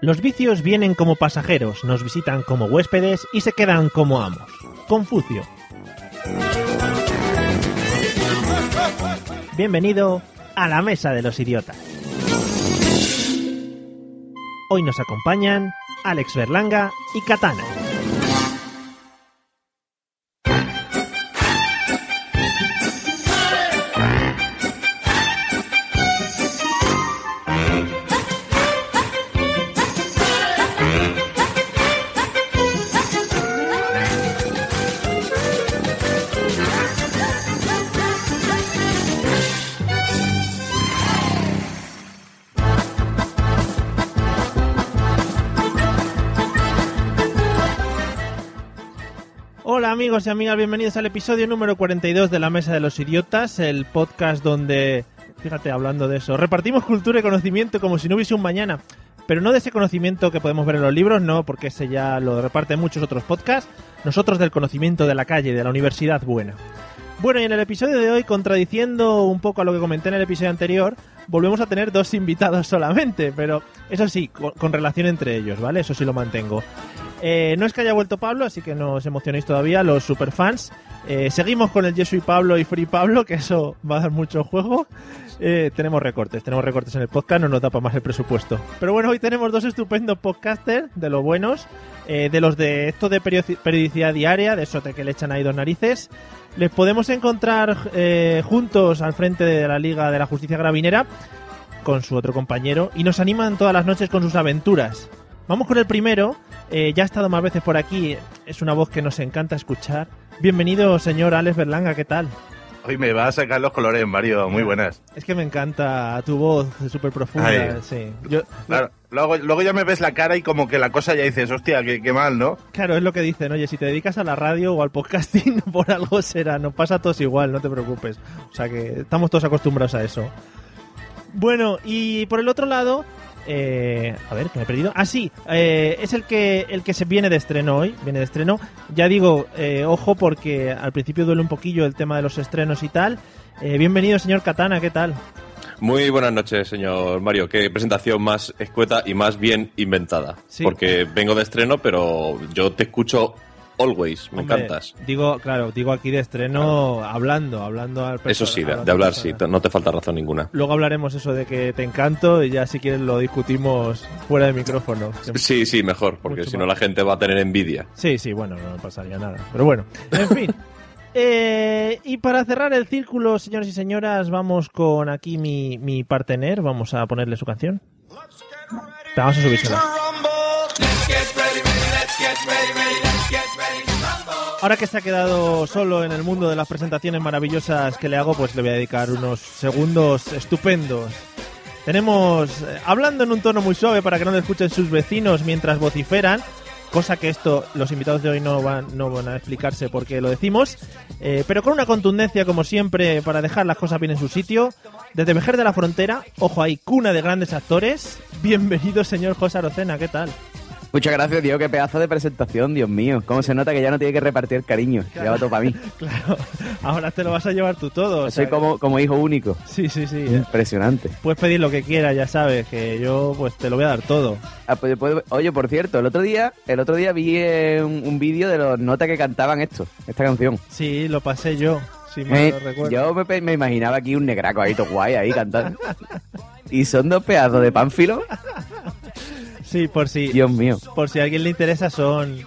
Los vicios vienen como pasajeros, nos visitan como huéspedes y se quedan como amos. Confucio. Bienvenido a la Mesa de los Idiotas. Hoy nos acompañan Alex Berlanga y Katana. Amigos y amigas, bienvenidos al episodio número 42 de La Mesa de los Idiotas, el podcast donde, fíjate, hablando de eso, repartimos cultura y conocimiento como si no hubiese un mañana, pero no de ese conocimiento que podemos ver en los libros, no, porque ese ya lo reparten muchos otros podcasts, nosotros del conocimiento de la calle, de la universidad buena. Bueno, y en el episodio de hoy, contradiciendo un poco a lo que comenté en el episodio anterior, volvemos a tener dos invitados solamente, pero eso sí, con, con relación entre ellos, ¿vale? Eso sí lo mantengo. Eh, no es que haya vuelto Pablo, así que no os emocionéis todavía, los superfans. Eh, seguimos con el Yo soy Pablo y Free Pablo, que eso va a dar mucho juego. Eh, tenemos recortes, tenemos recortes en el podcast, no nos da para más el presupuesto. Pero bueno, hoy tenemos dos estupendos podcasters, de los buenos, de los de esto de periodi- periodicidad diaria, de eso que le echan ahí dos narices. Les podemos encontrar juntos al frente de la Liga de la Justicia Gravinera con su otro compañero y nos animan todas las noches con sus aventuras. Vamos con el primero, eh, ya ha estado más veces por aquí, es una voz que nos encanta escuchar. Bienvenido, señor Alex Berlanga, ¿qué tal? Hoy me va a sacar los colores, Mario. Muy buenas. Es que me encanta tu voz, súper profunda. Ay. Sí. Yo, Claro, luego, luego ya me ves la cara y como que la cosa ya dices, hostia, qué, qué mal, ¿no? claro, es lo que dicen. Oye, si te dedicas a la radio o al podcasting, por algo será. Nos pasa a todos igual, no te preocupes. O sea que estamos todos acostumbrados a eso. Bueno, y por el otro lado, eh, a ver, que me he perdido. Ah, sí, eh, es el que el que se viene de estreno hoy. Viene de estreno. Ya digo, eh, ojo, porque al principio duele un poquillo el tema de los estrenos y tal. Bienvenido, señor Katana, ¿qué tal? Muy buenas noches, señor Mario. Qué presentación más escueta y más bien inventada. Sí. Porque vengo de estreno, pero yo te escucho always. Me Hombre, encantas. Digo, claro, digo aquí de estreno hablando, hablando al Eso sí, de, hablar persona. sí, no te falta razón ninguna. Luego hablaremos eso de que te encanto y ya si quieres lo discutimos fuera de micrófono. Sí, sí, mejor, porque si no la gente va a tener envidia. Sí, sí, bueno, no pasaría nada. Pero bueno, en fin. Eh, y para cerrar el círculo, señores y señoras, vamos con aquí mi, mi partener. Vamos a ponerle su canción. Vamos a subírsela. Ahora que se ha quedado solo en el mundo de las presentaciones maravillosas que le hago, pues le voy a dedicar unos segundos estupendos. Tenemos, eh, hablando en un tono muy suave para que no le escuchen sus vecinos mientras vociferan, cosa que esto los invitados de hoy no van, no van a explicarse por qué lo decimos, eh, pero con una contundencia como siempre para dejar las cosas bien en su sitio. Desde Vejer de la Frontera, ojo ahí, cuna de grandes actores. Bienvenido, señor José Arocena, ¿qué tal? Muchas gracias, Dios. Qué pedazo de presentación, Dios mío. Cómo se nota que ya no tiene que repartir cariño. Ya va todo para mí. Claro, ahora te lo vas a llevar tú todo. o Soy como, como hijo único. Sí, sí, sí. Impresionante. Puedes pedir lo que quieras, ya sabes, que yo pues te lo voy a dar todo. Ah, pues, pues, Oye, por cierto, el otro día, el otro día vi eh, un, un vídeo de los notas que cantaban esto, esta canción. Sí, lo pasé yo, si mal Eh, recuerdo. yo me, me imaginaba aquí un negraco ahí, todo guay, ahí cantando. y son dos pedazos de pánfilo. Sí, por si, Dios mío. por si a alguien le interesa, son,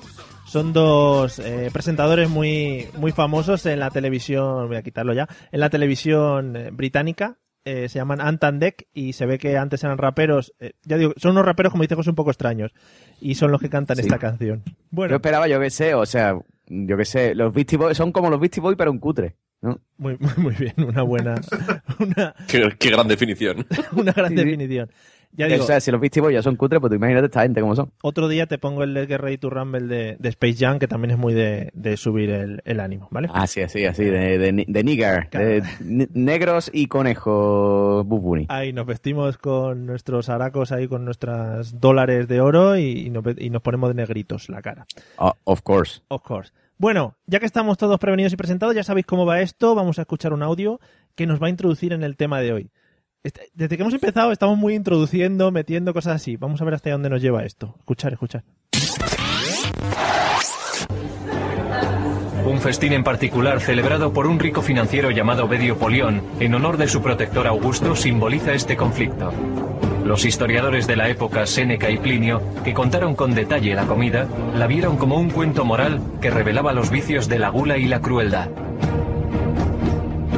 son dos eh, presentadores muy, muy famosos en la televisión, voy a quitarlo ya, en la televisión eh, británica. eh, se llaman Ant and Dec y se ve que antes eran raperos, eh, ya digo, son unos raperos como dice José un poco extraños y son los que cantan Sí. esta canción. Yo Bueno, esperaba, yo qué sé, o sea, yo qué sé, los Beastie Boys son como los Beastie Boys, pero un cutre. ¿no? muy, muy, muy bien, una buena, una, Qué, qué gran definición. una gran Sí, sí. Ya digo, o sea, si los Beastie Boys ya son cutres, pues tú imagínate esta gente cómo son. Otro día te pongo el Get Ready to Rumble de, de Space Jam, que también es muy de, de subir el, el ánimo, ¿vale? Así, así, así, de, de, de nigger, Claro. de ne- negros y conejos bubuni. Ahí nos vestimos con nuestros aracos ahí, con nuestros dólares de oro y, y nos, ve- y nos ponemos de negritos la cara. Oh, of course. Of course. Bueno, ya que estamos todos prevenidos y presentados, ya sabéis cómo va esto. Vamos a escuchar un audio que nos va a introducir en el tema de hoy. Desde que hemos empezado estamos muy introduciendo, metiendo cosas así. Vamos a ver hasta dónde nos lleva esto. Escuchar, escuchar. Un festín en particular celebrado por un rico financiero llamado Bedio Polión en honor de su protector Augusto simboliza este conflicto. Los historiadores de la época Séneca y Plinio, que contaron con detalle la comida, la vieron como un cuento moral que revelaba los vicios de la gula y la crueldad.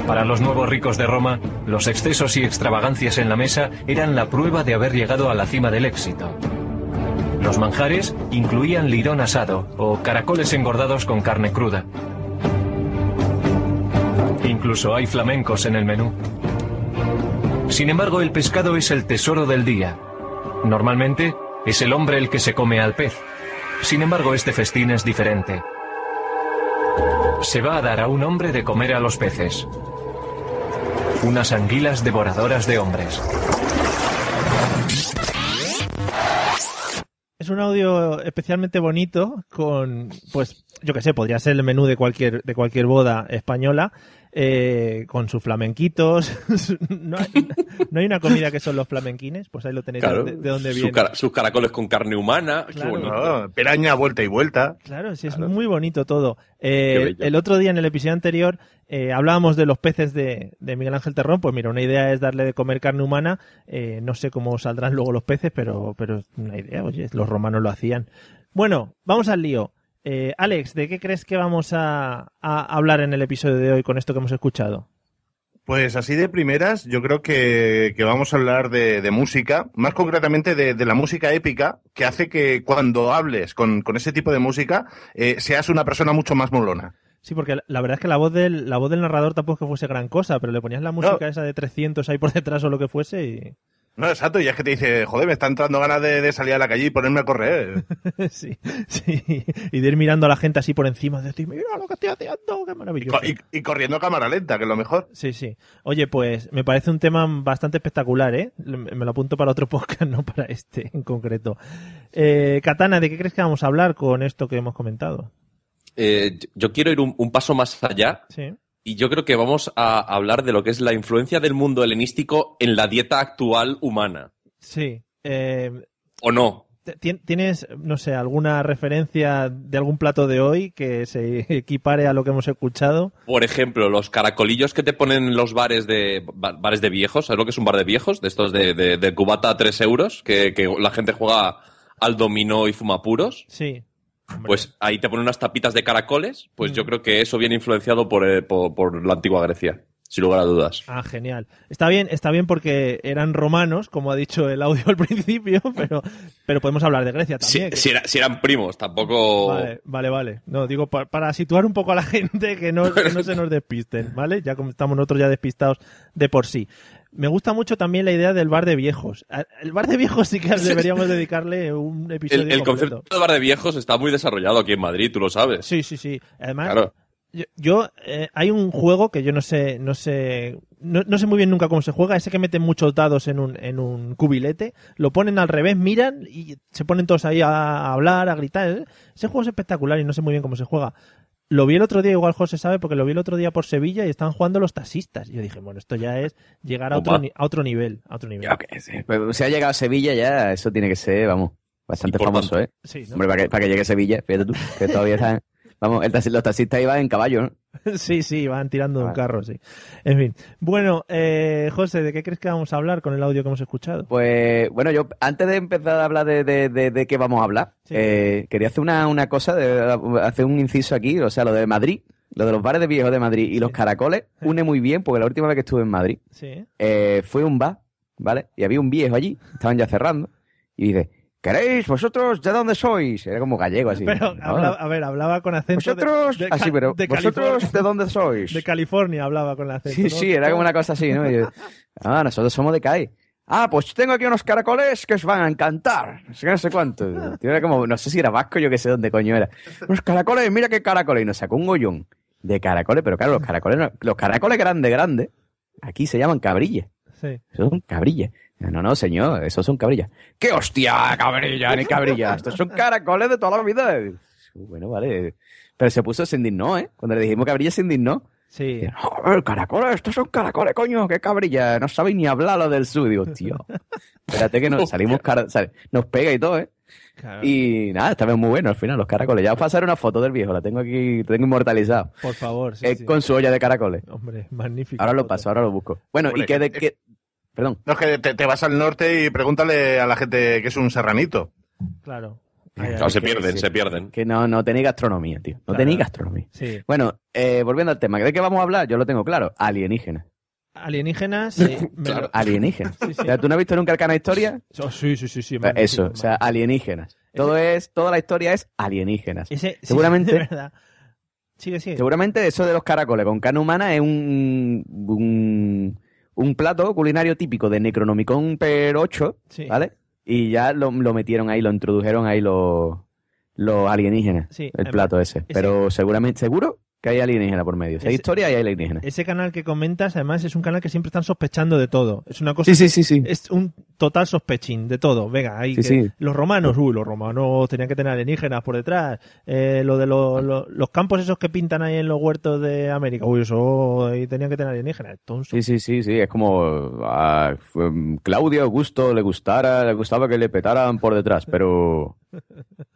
Para los nuevos ricos de Roma, los excesos y extravagancias en la mesa eran la prueba de haber llegado a la cima del éxito. Los manjares incluían lirón asado o caracoles engordados con carne cruda. Incluso hay flamencos en el menú. Sin embargo, el pescado es el tesoro del día. Normalmente es el hombre el que se come al pez. Sin embargo, este festín es diferente. Se va a dar a un hombre de comer a los peces. Unas anguilas devoradoras de hombres. Es un audio especialmente bonito con, pues, yo que sé, podría ser el menú de cualquier, de cualquier boda española, eh, con sus flamenquitos. no, hay, no hay una comida que son los flamenquines, pues ahí lo tenéis Claro. de, de dónde Sus viene. sus caracoles con carne humana. Claro. No, peraña, vuelta y vuelta. Claro, sí, es Claro. muy bonito todo. Eh, el otro día en el episodio anterior eh, hablábamos de los peces de, de Miguel Ángel Terrón. Pues mira, una idea es darle de comer carne humana. Eh, no sé cómo saldrán luego los peces, pero, pero es una idea. Oye, los romanos lo hacían. Bueno, vamos al lío. Eh, Alex, ¿de qué crees que vamos a, a hablar en el episodio de hoy con esto que hemos escuchado? Pues así de primeras, yo creo que, que vamos a hablar de, de música, más concretamente de, de la música épica, que hace que cuando hables con, con ese tipo de música eh, seas una persona mucho más molona. Sí, porque la- la verdad es que la voz del, la voz del narrador tampoco es que fuese gran cosa, pero le ponías la música esa de 300 ahí por detrás o lo que fuese y... No, exacto, y es que te dice, joder, me está entrando ganas de, de salir a la calle y ponerme a correr. sí, sí. Y de ir mirando a la gente así por encima, de decir, mira lo que estoy haciendo, qué Y, maravilloso. y- y corriendo a cámara lenta, que es lo mejor. Sí, sí. Oye, pues me parece un tema bastante espectacular, ¿eh? Me lo apunto para otro podcast, no para este en concreto. Eh, Katana, ¿de qué crees que vamos a hablar con esto que hemos comentado? Eh, yo quiero ir un, un paso más allá Sí. Y yo creo que vamos a hablar de lo que es la influencia del mundo helenístico en la dieta actual humana. Sí. Eh, ¿O no? ¿ti- ¿Tienes, no sé, alguna referencia de algún plato de hoy que se equipare a lo que hemos escuchado? Por ejemplo, los caracolillos que te ponen en los bares de ba- bares de viejos, ¿sabes lo que es un bar de viejos? De estos de, de- de cubata a 3 euros, que, que la gente juega al dominó y fuma puros. Sí. Hombre. Pues ahí te ponen unas tapitas de caracoles, pues Mm. yo creo que eso viene influenciado por, eh, por, por la antigua Grecia, sin lugar a dudas. Ah, genial. Está bien, está bien porque eran romanos, como ha dicho el audio al principio, pero, pero podemos hablar de Grecia Si, también. que- si era- si eran primos, tampoco... Vale, vale, vale. No, digo, pa- para, situar un poco a la gente que no, que no se nos despisten, ¿vale? Ya como estamos nosotros ya despistados de por sí. Me gusta mucho también la idea del bar de viejos. El bar de viejos sí que deberíamos dedicarle un episodio El, concepto de bar de viejos está muy desarrollado aquí en Madrid, tú lo sabes. Sí, sí, sí. Además, Claro. yo, yo, eh, hay un juego que yo no sé, no sé, no, no sé muy bien nunca cómo se juega, ese que meten muchos dados en un, en un cubilete, lo ponen al revés, miran y se ponen todos ahí a hablar, a gritar. Ese juego es espectacular y no sé muy bien cómo se juega. Lo vi el otro día, igual José sabe, porque lo vi el otro día por Sevilla y estaban jugando los taxistas. Y yo dije, bueno, esto ya es llegar a otro, a otro nivel, a otro nivel. Sé. Pues, si ha llegado a Sevilla ya, eso tiene que ser, vamos, bastante famoso, ¿eh? Sí, ¿no? Hombre, para que, para que llegue a Sevilla, fíjate tú, que todavía están... Vamos, el taxi- los taxistas iban en caballo, ¿no? sí, sí, van tirando de un carro, sí. En fin. Bueno, eh, José, ¿de qué crees que vamos a hablar con el audio que hemos escuchado? Pues bueno, yo antes de empezar a hablar de, de, de, de qué vamos a hablar, Sí. eh, quería hacer una, una cosa, hacer un inciso aquí, o sea, lo de Madrid, lo de los bares de viejos de Madrid y los caracoles, une muy bien, porque la última vez que estuve en Madrid Sí. eh, fue un bar, ¿vale? Y había un viejo allí, estaban ya cerrando, y dice, ¿queréis vosotros de dónde sois? Era como gallego así. Pero, ¿no? hablaba- a ver, hablaba con acento Vosotros, de, así, Ca- pero de vosotros de dónde sois? De California hablaba con el acento. Sí, ¿no? sí, era como una cosa así, ¿no? Yo, ah, nosotros somos de CAI. Ah, pues tengo aquí unos caracoles que os van a encantar. No sé no sé cuánto. Era como, no sé si era vasco, yo que sé dónde coño era. Unos caracoles, mira qué caracoles. Y nos sacó un gollón de caracoles, pero claro, los caracoles, los caracoles grandes, grandes, aquí se llaman cabrillas. Sí. Esos son cabrillas. No, no, señor, esos son cabrillas. ¡Qué hostia, cabrilla, ni cabrillas! Estos son caracoles de toda la vida. Bueno, vale. Pero se puso, se indignó, ¿eh? Cuando le dijimos cabrillas, se indignó. Sí. Y, "No, el caracoles, estos son caracoles, coño, qué cabrilla, no sabéis ni hablar lo del sur. Digo, tío, espérate que nos salimos, cara- sal- nos pega y todo, ¿eh? Claro. Y nada, está bien muy bueno al final, los caracoles. Ya os pasaré una foto del viejo, la tengo aquí, la tengo inmortalizado. Por favor, sí, Eh, sí. Con su olla de caracoles. Hombre, magnífico. Ahora lo foto. paso, ahora lo busco. Bueno, Hombre, y que de que... Perdón. No, es que te, te vas al norte y pregúntale a la gente que es un serranito. Claro. Ay, ay, Claro, se que- pierden, sí. se pierden. Que no, no tenéis gastronomía, tío. No Claro. tenéis gastronomía. Sí. Bueno, eh, volviendo al tema, ¿de qué vamos a hablar? Yo lo tengo claro. Alienígenas. Alienígenas. sí, Claro. Alienígenas. Sí, sí. O sea, ¿tú no has visto nunca el canal Historia? Oh, sí, sí, sí, sí. Magnífico, Eso, o sea, alienígenas. Todo es, toda la historia es alienígenas. Ese, sí, seguramente- de verdad. Sigue, sigue. Seguramente eso de los caracoles con carne humana es un, un, un plato culinario típico de Necronomicon per 8, Sí. ¿vale? Y ya lo, lo metieron ahí, lo introdujeron ahí los, los alienígenas, Sí, el plato ese. Seguro seguramente, seguro que hay alienígena por medio. Si hay Ese- historia, hay alienígena. Ese canal que comentas, además, es un canal que siempre están sospechando de todo. Es una cosa. Sí, sí, sí, sí. Es un total sospechín de todo. Venga, ahí. Sí, que- sí. Los romanos, uy, los romanos tenían que tener alienígenas por detrás. Eh, lo de lo- lo- los campos esos que pintan ahí en los huertos de América, uy, eso ahí tenían que tener alienígenas. Entonces, Sí, sí, sí, sí, es como a um, Claudio Augusto le gustara, le gustaba que le petaran por detrás, pero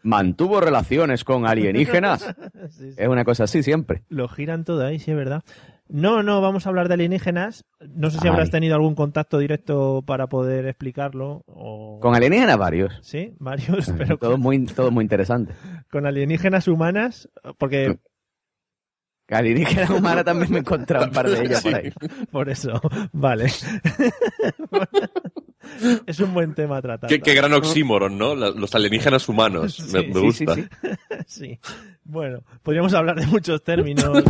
mantuvo relaciones con alienígenas. sí, sí. Es una cosa así siempre. lo giran todo ahí, sí, es verdad. No, no, vamos a hablar de alienígenas. No sé si Ay. habrás tenido algún contacto directo para poder explicarlo. O... Con alienígenas varios. Sí, varios, pero todo muy, todo muy interesante. con alienígenas humanas, porque Alienígenas humanas también me he encontrado un par de ellas por ahí. por eso, vale. es un buen tema a tratar. Qué, qué gran oxímoron, ¿no? Los alienígenas humanos. Me, Sí, me sí, gusta. sí, sí. Sí. Bueno, podríamos hablar de muchos términos.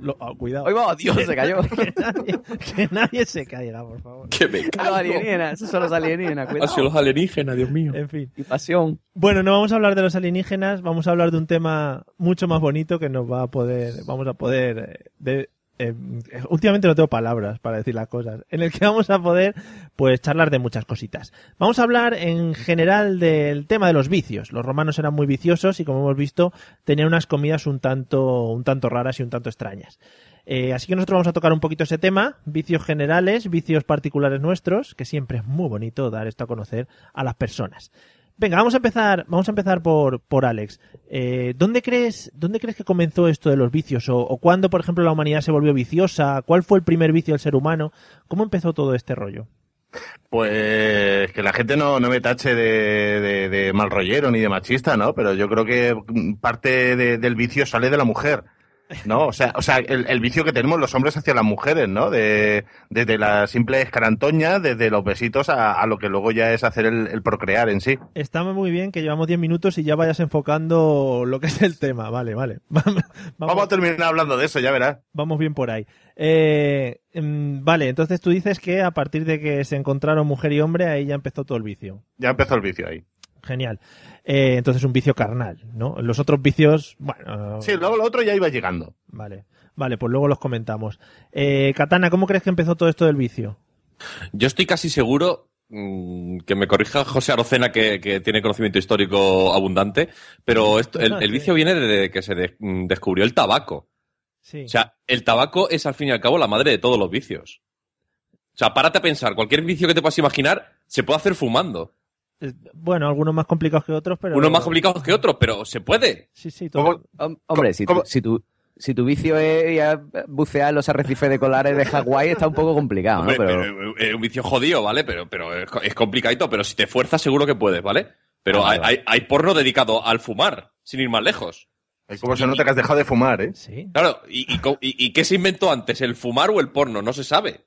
Lo- oh, cuidado. ¡Ay, va! Dios, se cayó! Que nadie, que nadie se caiga, por favor. Que me Los cago. alienígenas, esos son los alienígenas, Ha sido cuidado. los alienígenas, Dios mío. En fin. Y pasión. Bueno, no vamos a hablar de los alienígenas, vamos a hablar de un tema mucho más bonito que nos va a poder, vamos a poder, eh, de, eh, últimamente no tengo palabras para decir las cosas, en el que vamos a poder, pues, charlar de muchas cositas. Vamos a hablar en general del tema de los vicios. Los romanos eran muy viciosos y, como hemos visto, tenían unas comidas un tanto, un tanto raras y un tanto extrañas. Eh, así que nosotros vamos a tocar un poquito ese tema, vicios generales, vicios particulares nuestros, que siempre es muy bonito dar esto a conocer a las personas. Venga, vamos a empezar, vamos a empezar por, por Alex. Eh, ¿dónde crees, dónde crees que comenzó esto de los vicios? O, o cuándo, por ejemplo, la humanidad se volvió viciosa? ¿Cuál fue el primer vicio del ser humano? ¿Cómo empezó todo este rollo? Pues que la gente no, no me tache de, de, de mal rollero ni de machista, ¿no? Pero yo creo que parte de- del vicio sale de la mujer. ¿No? O sea, o sea el, el vicio que tenemos los hombres hacia las mujeres, ¿no? De, desde la simple escarantoña, desde los besitos a, a lo que luego ya es hacer el, el procrear en sí. Está muy bien que llevamos 10 minutos y ya vayas enfocando lo que es el tema. Vale, vale. Vamos, Vamos a terminar hablando de eso, ya verás. vamos bien por ahí. Eh, mm, vale, entonces tú dices que a partir de que se encontraron mujer y hombre, ahí ya empezó todo el vicio. Ya empezó el vicio ahí. Genial. Eh, entonces un vicio carnal, ¿no? Los otros vicios, bueno. Sí, luego lo otro ya iba llegando. Vale, vale, pues luego los comentamos. Eh, Katana, ¿cómo crees que empezó todo esto del vicio? Yo estoy casi seguro mm, que me corrija José Arocena, que, que tiene conocimiento histórico abundante, pero esto- el, el vicio viene desde que se de- mm, descubrió el tabaco. Sí. O sea, el tabaco es al fin y al cabo la madre de todos los vicios. O sea, párate a pensar, cualquier vicio que te puedas imaginar se puede hacer fumando. Eh, bueno, algunos más complicados que otros, pero. Unos más complicados que otros, pero se puede. Sí, sí, todo. Hombre, si tu, si, tu, si tu vicio es bucear los arrecifes de colares de Hawái, está un poco complicado, ¿no? Hombre, Pero, pero, eh, es un vicio jodido, ¿vale? Pero, pero es, es complicadito, pero si te fuerzas seguro que puedes, ¿vale? Pero Ah, hay, vale. hay, hay porno dedicado al fumar, sin ir más lejos. Ay, ¿Cómo se nota que has dejado de fumar, eh? Sí. Claro, ¿y, y, co- y- y qué se inventó antes, el fumar o el porno? No se sabe.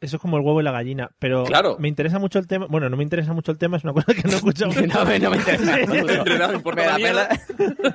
Eso es como el huevo y la gallina. Pero Claro. me interesa mucho el tema. Bueno, no me interesa mucho el tema, es una cosa que no he escuchado. no, me- no me interesa. Nada, me importa Me mierda. pena.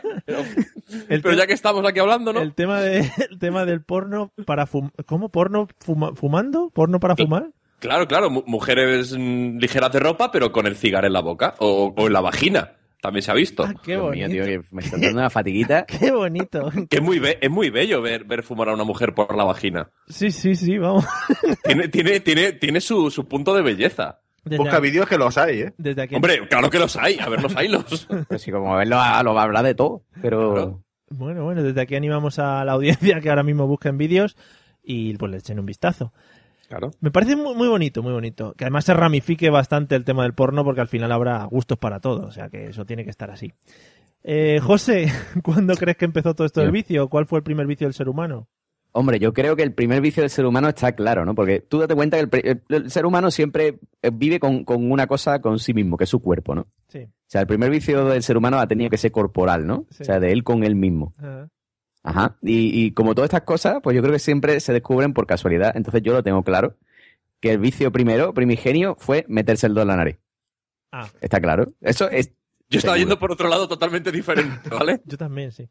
El, Pero te- ya que estamos aquí hablando, ¿no? el tema de, el tema del porno para fumar. ¿Cómo? ¿Porno fuma- fumando? ¿Porno para fumar? Claro, claro, mu- mujeres ligeras de ropa, pero con el cigarro en la boca o, o en la vagina. También se ha visto. Ah, qué Dios bonito. mío, tío, que me está dando una fatiguita. Qué bonito. Que es muy, be- es muy bello ver, ver fumar a una mujer por la vagina. Sí, sí, sí, vamos. Tiene, tiene, tiene, tiene su, su punto de belleza. Desde, Busca vídeos que los hay, ¿eh? desde aquí. Hombre, claro que los hay. A ver, los hay los. Pues sí, como verlo, a- lo va a hablar de todo. Pero Claro. Bueno, bueno, desde aquí animamos a la audiencia que ahora mismo busquen vídeos y pues le echen un vistazo. Claro. Me parece muy, muy bonito, muy bonito. Que además se ramifique bastante el tema del porno porque al final habrá gustos para todo. O sea que eso tiene que estar así. Eh, José, ¿cuándo crees que empezó todo esto del vicio? ¿Cuál fue el primer vicio del ser humano? Hombre, yo creo que el primer vicio del ser humano está claro, ¿no? Porque tú date cuenta que el, pri- el- el ser humano siempre eh, vive con, con una cosa con sí mismo, que es su cuerpo, ¿no? Sí. O sea, el primer vicio del ser humano ha tenido que ser corporal, ¿no? Sí. O sea, de él con él mismo. Ajá. Y, y como todas estas cosas, pues yo creo que siempre se descubren por casualidad. Entonces yo lo tengo claro. Que el vicio primero, primigenio, fue meterse el dedo en la nariz. Ah. ¿Está claro? Eso es... Yo estaba Seguro. yendo por otro lado totalmente diferente, ¿vale? yo también, sí.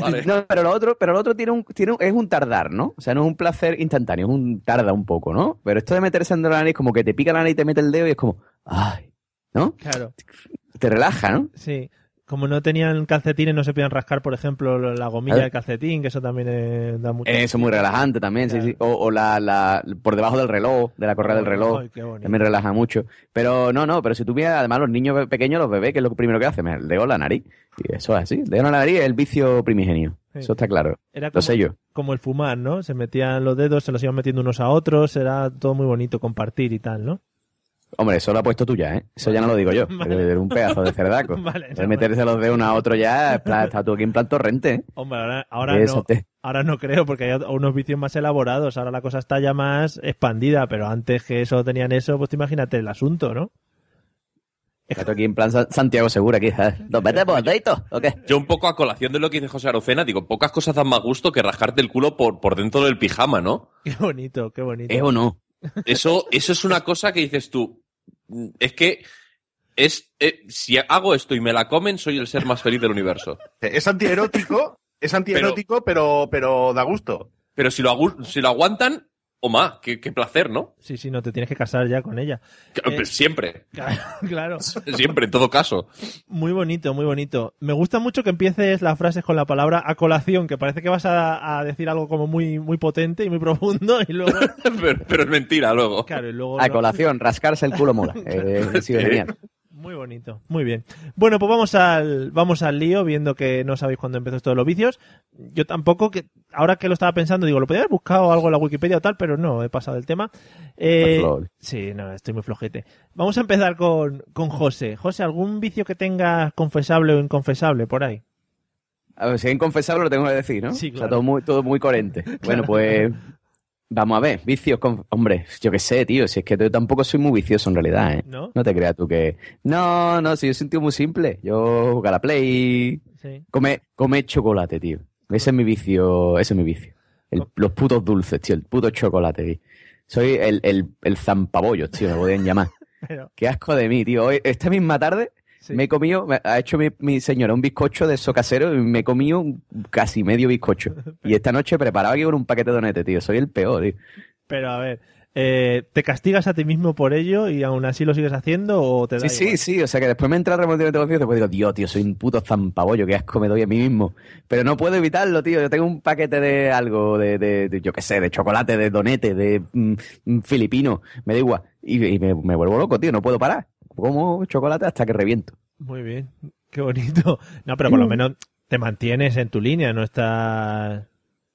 Vale. No, pero lo otro, pero lo otro tiene un, tiene un- es un tardar, ¿no? O sea, no es un placer instantáneo, es un tarda un poco, ¿no? Pero esto de meterse en la nariz, como que te pica la nariz y te mete el dedo y es como, ay, ¿no? Claro, Te relaja, ¿no? sí. Como no tenían calcetines, no se podían rascar, por ejemplo, la gomilla del calcetín, que eso también eh, da mucho. Eso es muy relajante también, Claro. sí, sí. O, o la, la, por debajo del reloj, de la correa del reloj. Ay, qué. También relaja mucho. Pero no, no, pero si tú miras, además, los niños pe- pequeños, los bebés, que es lo primero que hacen? El dedo en la nariz. Y eso es así. El dedo en la nariz es el vicio primigenio. Sí. Eso está claro. Era Lo como, sé yo. como el fumar, ¿no? Se metían los dedos, se los iban metiendo unos a otros, era todo muy bonito compartir y tal, ¿no? Hombre, eso lo ha puesto tú ya, ¿eh? Eso ya no lo digo yo. Vale. Eres un pedazo de cerdaco. Vale, De no, meterse los dedos uno a otro ya, está tú aquí en plan torrente, ¿eh? Hombre, ahora, ahora no, te- ahora no creo, porque hay unos vicios más elaborados, ahora la cosa está ya más expandida, pero antes que eso tenían eso, pues tú imagínate el asunto, ¿no? Está tú aquí en plan Sa- Santiago Segura aquí. ¿eh? ¿Nos metemos deditos o qué? Yo un poco a colación de lo que dice José Arocena, digo, pocas cosas dan más gusto que rascarte el culo por, por dentro del pijama, ¿no? Qué bonito, qué bonito. ¿Es o no? Eso, eso es una cosa que dices tú. Es que es eh, si hago esto y me la comen, soy el ser más feliz del universo. Es antierótico, es antierótico, pero, pero da gusto. Pero si lo, si lo aguantan, o más, qué, qué placer, ¿no? Sí, sí, no te tienes que casar ya con ella. Eh. Siempre, Claro, claro. siempre, en todo caso. Muy bonito, muy bonito. Me gusta mucho que empieces las frases con la palabra a colación, que parece que vas a, a decir algo como muy, muy potente y muy profundo, y luego, Pero, pero es mentira luego. claro, y luego A no. colación, rascarse el culo mola. Eh, sí, genial. Muy bonito, muy bien. Bueno, pues vamos al, vamos al lío, viendo que no sabéis cuándo empezó esto de los vicios. Yo tampoco, que ahora que lo estaba pensando, digo, lo podría haber buscado algo en la Wikipedia o tal, pero no, he pasado el tema. Eh, sí, no, estoy muy flojete. Vamos a empezar con, con José. José, ¿algún vicio que tengas confesable o inconfesable por ahí? A ver, si es inconfesable lo tengo que decir, ¿no? Sí, O claro. sea, todo muy, todo muy coherente. Bueno, pues vamos a ver, vicios con... Hombre, yo qué sé, tío, si es que yo tampoco soy muy vicioso en realidad, ¿eh? ¿No? No te creas tú que... No, no, si yo soy un tío muy simple. Yo jugar a la Play, Sí. come, come chocolate, tío. Ese es mi vicio, ese es mi vicio. El- los putos dulces, tío, el puto chocolate, tío. Soy el, el, el zampabollos, tío, me podían llamar. Pero, Qué asco de mí, tío. Hoy, esta misma tarde sí. me he comido, ha hecho mi, mi señora un bizcocho de eso casero y me he comido un- casi medio bizcocho. Y esta noche preparaba aquí con un paquete de donetes, tío. Soy el peor, tío. Pero a ver, eh, ¿te castigas a ti mismo por ello y aún así lo sigues haciendo o te da Sí, sí, igual? sí. O sea que después me entra el remordimiento de conciencia y después digo, Dios, tío, soy un puto zampabollo, qué asco me doy a mí mismo. Pero no puedo evitarlo, tío. Yo tengo un paquete de algo, de, de, de, yo qué sé, de chocolate, de donete, de mm, mm, filipino, me da igual. Y, y me, me vuelvo loco, tío, no puedo parar. Como chocolate hasta que reviento. Muy bien, qué bonito. No, pero por lo menos te mantienes en tu línea, no estás...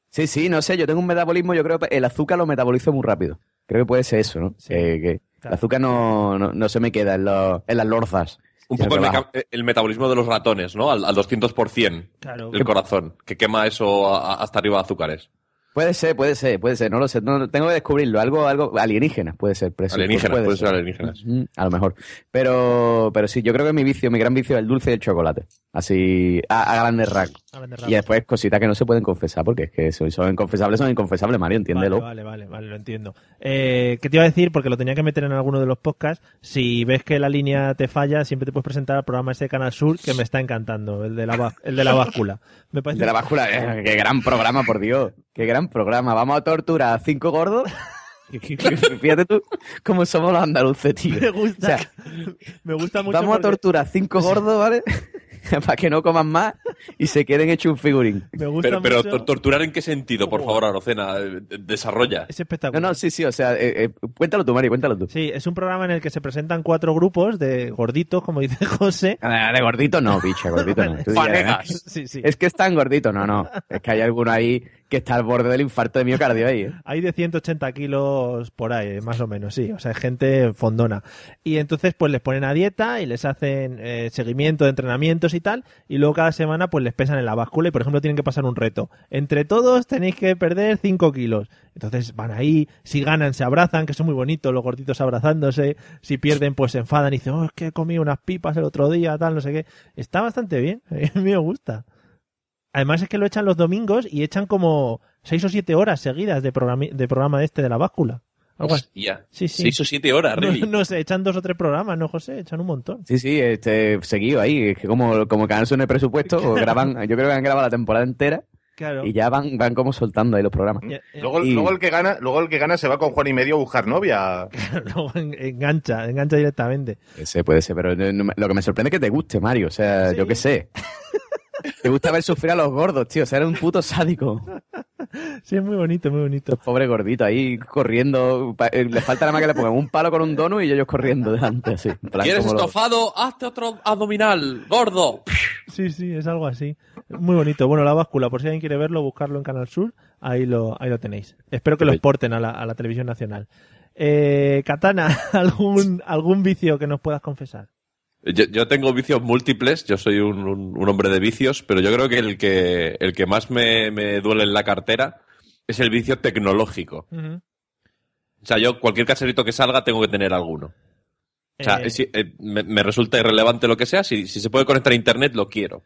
Sí, sí, no sé, yo tengo un metabolismo, yo creo que el azúcar lo metabolizo muy rápido. Creo que puede ser eso, ¿no? Sí, que, que el azúcar no, no, no se me queda en, los- en las lorzas. Un poco el, meca- el metabolismo de los ratones, ¿no? Al, al 200% Claro, del corazón, que quema eso a- a- hasta arriba de azúcares. Puede ser, puede ser, puede ser, no lo sé, no, tengo que descubrirlo. Algo, algo alienígenas puede ser. preso- Alienígenas, puede puede ser alienígenas. A lo mejor. Pero, pero sí, yo creo que mi vicio, mi gran vicio es el dulce y el chocolate. Así, a, a grandes rasgos. Y después cositas que no se pueden confesar, porque es que son, son inconfesables, son inconfesables, Mario, entiéndelo. Vale, vale, vale, vale, lo entiendo. Eh, ¿Qué te iba a decir? Porque lo tenía que meter en alguno de los podcasts. Si ves que la línea te falla, siempre te puedes presentar al programa ese de Canal Sur que me está encantando, el de la, el de la báscula. Me parece De la báscula, eh, qué gran programa, por Dios. Qué gran programa. Vamos a torturar a cinco gordos. Fíjate tú cómo somos los andaluces, tío. me gusta, O sea, me gusta mucho Vamos a torturar a cinco gordos, ¿vale? para que no coman más y se queden hechos un figurín. Me gusta Pero, pero mucho- torturar en qué sentido, por favor, Arocena, Eh, desarrolla. Es No, espectacular. no, sí, sí, o sea, eh, eh, cuéntalo tú, Mari, cuéntalo tú. Sí, es un programa en el que se presentan cuatro grupos de gorditos, como dice José. Ah, De gordito no, bicha, gordito no. Dirás, Fanegas. Sí, sí. Es que es tan gordito, no, no. Es que hay alguno ahí que está al borde del infarto de miocardio ahí. ¿eh? Hay de 180 kilos por ahí, más o menos, sí. O sea, gente fondona. Y entonces, pues les ponen a dieta y les hacen eh, seguimiento de entrenamientos y tal. Y luego cada semana, pues les pesan en la báscula y, por ejemplo, tienen que pasar un reto. Entre todos tenéis que perder 5 kilos. Entonces van ahí, si ganan, se abrazan, que son muy bonitos los gorditos abrazándose. Si pierden, pues se enfadan y dicen, oh, es que he comido unas pipas el otro día, tal, no sé qué. Está bastante bien. A mí me gusta. Además es que lo echan los domingos y echan como seis o siete horas seguidas de, programa de programa este de la báscula. Algo. Hostia, Sí, sí. Seis o siete horas, No, really. no sé, echan dos o tres programas, ¿no, José? Echan un montón. Sí, sí, este, seguido ahí. Es que como, como no hay presupuesto, o graban, yo creo que han grabado la temporada entera Claro. y ya van, van como soltando ahí los programas. Ya- eh, Luego, Y- luego el que gana, luego el que gana se va con Juan y medio a buscar novia. luego en- engancha, engancha directamente. Ese puede ser, pero no- no lo que me sorprende es que te guste, Mario. O sea, Sí. yo qué sé. Te gusta ver sufrir a los gordos, tío. O sea, eres un puto sádico. Sí, es muy bonito, muy bonito. Los pobres gorditos ahí corriendo. Eh, Le falta nada más que le pongan un palo con un dono y ellos corriendo delante, así. ¿Quieres como los- estofado? Hazte otro abdominal, gordo. Sí, sí, es algo así. Muy bonito. Bueno, la báscula, por si alguien quiere verlo, buscarlo en Canal Sur, ahí lo, ahí lo tenéis. Espero que lo exporten a la, a la televisión nacional. Eh, Katana, ¿algún, ¿algún vicio que nos puedas confesar? Yo, yo tengo vicios múltiples, yo soy un, un- un hombre de vicios, pero yo creo que el que, el que más me, me duele en la cartera es el vicio tecnológico. O sea, yo cualquier caserito que salga tengo que tener alguno. O sea, Eh, si- eh, me, me resulta irrelevante lo que sea, si, si se puede conectar a internet lo quiero.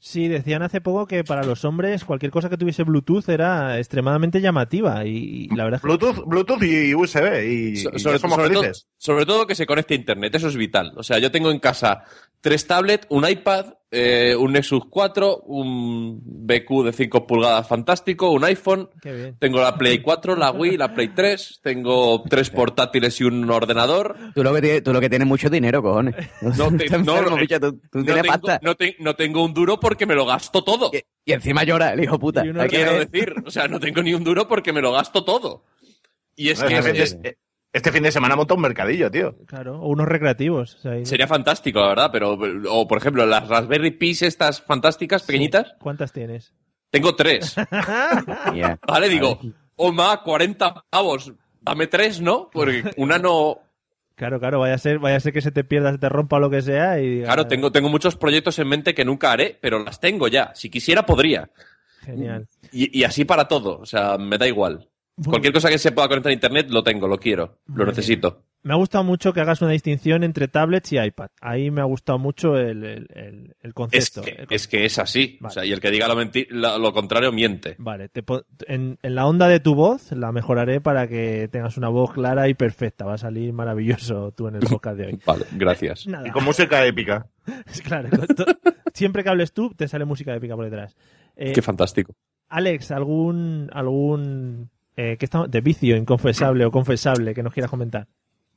Sí, decían hace poco que para los hombres cualquier cosa que tuviese Bluetooth era extremadamente llamativa y, y la verdad Bluetooth, Bluetooth y USB. Y, So- y ya sobre, somos sobre todo, sobre todo que se conecte a internet, eso es vital. O sea, yo tengo en casa tres tablets, un iPad, eh, un Nexus 4, un BQ de 5 pulgadas fantástico, un iPhone, Qué bien. tengo la Play 4, la Wii, la Play 3, tengo tres portátiles y un ordenador. Tú lo que tienes, tú lo que tienes mucho dinero, cojones. No, te- Estás no, enfermo, no, bicho, tú, tú No tienes tengo, pasta. no te- no tengo un duro porque me lo gasto todo. Y, y encima llora el hijo puta. Quiero decir, o sea, no tengo ni un duro porque me lo gasto todo. Y es No, que fin es- de, este fin de semana monta un mercadillo, tío. Claro, o unos recreativos. o sea, ahí- sería fantástico, la verdad, pero, o por ejemplo, las Raspberry Pis estas fantásticas, pequeñitas, ¿Cuántas tienes? tengo tres. Ya. Vale, digo, o más, 40 pavos, dame tres, ¿no? Porque una no... Claro, claro, vaya a ser, vaya a ser que se te pierda, se te rompa o lo que sea y Claro, tengo, tengo muchos proyectos en mente que nunca haré, pero las tengo ya. Si quisiera, podría. Genial. Y, y así para todo, o sea, me da igual. Muy Cualquier cosa que se pueda conectar a internet, lo tengo, lo quiero, Muy lo bien. necesito. Me ha gustado mucho que hagas una distinción entre tablets y iPad. Ahí me ha gustado mucho el, el, el- el Es concepto. que, El es que es así. Vale. O sea, y el que diga lo, contrario miente. Vale, te en, en la onda de tu voz la mejoraré para que tengas una voz clara y perfecta. Va a salir maravilloso tú en el podcast de hoy. Vale, gracias. Nada, Y con música épica. claro. Siempre que hables tú, te sale música épica por detrás. Eh, Qué fantástico. Alex, algún algún eh, ¿qué estamos? de vicio inconfesable o confesable que nos quieras comentar.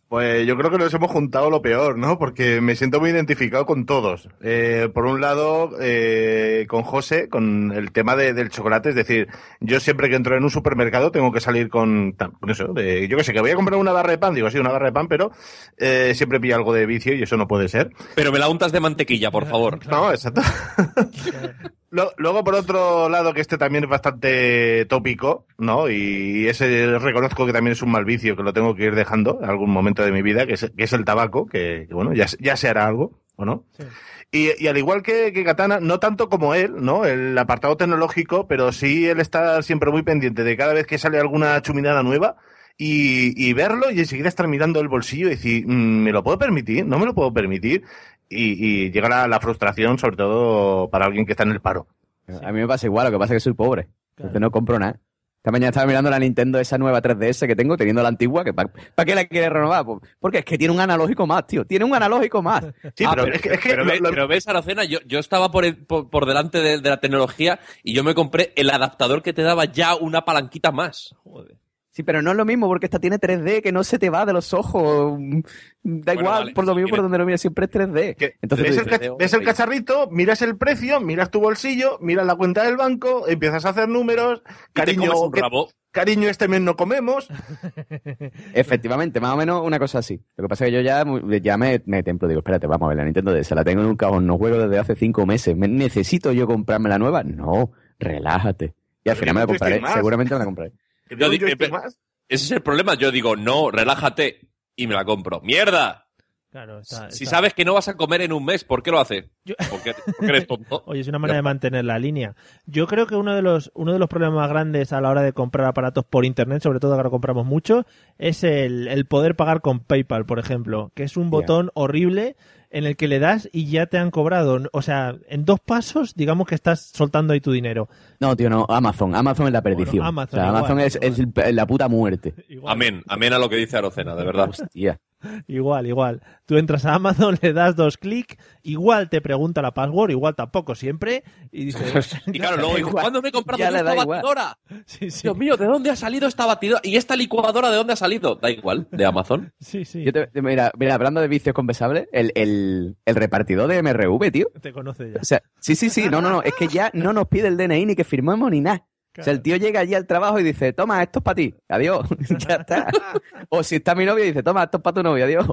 Pues yo creo que nos hemos juntado lo peor, ¿no? Porque me siento muy identificado con todos. Eh, por un lado, eh, con José, con el tema de- del chocolate, es decir, yo siempre que entro en un supermercado tengo que salir con, eso, de, yo qué sé, que voy a comprar una barra de pan, digo, sí, una barra de pan, pero eh, siempre pilla algo de vicio y eso no puede ser. Pero me la untas de mantequilla, por favor. No, exacto. Lo- Luego, por otro lado, que este también es bastante tópico, ¿no? Y ese reconozco que también es un mal vicio, que lo tengo que ir dejando en algún momento de mi vida, que es, que es el tabaco, que, que, bueno, ya, se- ya se hará algo, ¿o no? Sí. Y, y al igual que, que Katana, no tanto como él, ¿no? El apartado tecnológico, pero sí él está siempre muy pendiente de cada vez que sale alguna chuminada nueva y, y verlo y enseguida estar mirando el bolsillo y decir, mm, ¿me lo puedo permitir? ¿No me lo puedo permitir? Y, y llega la, la frustración, sobre todo para alguien que está en el paro. A mí me pasa igual, lo que pasa es que soy pobre. Claro. Entonces no compro nada. Esta mañana estaba mirando la Nintendo, esa nueva 3DS que tengo, teniendo la antigua, que ¿para qué la quieres renovar? Pues, porque es que tiene un analógico más, tío. Tiene un analógico más. Sí, Ah, pero, es que, es que pero lo- ve- lo- pero ves, Aracena, yo, yo estaba por, el- por, por delante de, de la tecnología y yo me compré el adaptador que te daba ya una palanquita más. Joder. Sí, pero no es lo mismo porque esta tiene 3D que no se te va de los ojos. Da Bueno, igual, vale, por lo mismo por donde lo miras siempre es 3D. Que Entonces ves, el, dices, ves el cacharrito, miras el precio, miras tu bolsillo, miras la cuenta del banco, empiezas a hacer números, cariño, que- cariño, este mes no comemos. Efectivamente, más o menos una cosa así. Lo que pasa es que yo ya, ya me, me templo, digo, espérate, vamos a ver, la Nintendo DS la tengo en un cajón, no juego desde hace cinco meses. ¿Me- ¿Necesito yo comprarme la nueva? No, relájate. Y al Pero final me la compraré, seguramente me la compraré. Yo digo, eh, más. Ese es el problema. Yo digo, no, relájate y me la compro. ¡Mierda! Claro, está- Si sabes que no vas a comer en un mes, ¿por qué lo haces? Yo- Porque, porque eres tonto. Oye, es una manera de mantener la línea. Yo creo que uno de los uno de los problemas más grandes a la hora de comprar aparatos por internet, sobre todo que ahora compramos mucho, es el, el poder pagar con PayPal, por ejemplo, que es un botón horrible en el que le das y ya te han cobrado. O sea, en dos pasos, digamos que estás soltando ahí tu dinero. No, tío, no, Amazon. Amazon es la perdición. Bueno, Amazon o sea, igual, Amazon es, igual. es la puta muerte. Igual, Amén. Amén a lo que dice Arocena, de verdad. Hostia. Igual, igual. Tú entras a Amazon, le das dos clics, igual te pregunta la password, igual tampoco siempre, y dices, Y claro, luego dices. ¿cuándo me he comprado esta batidora? sí, sí, Dios mío, ¿de dónde ha salido esta batidora? ¿Y esta licuadora de dónde ha salido? Da igual, de Amazon. sí, sí. Yo te- te- mira, mira, hablando de vicios confesables, el, el, el repartidor de MRV, tío. Te conoce ya. O sea, sí, sí, sí, no, no, no, es que ya no nos pide el DNI ni que firmemos ni nada. O sea, el tío llega allí al trabajo y dice, toma, esto es para ti, adiós, ya está. O si está mi novia y dice, toma, esto es para tu novia, adiós.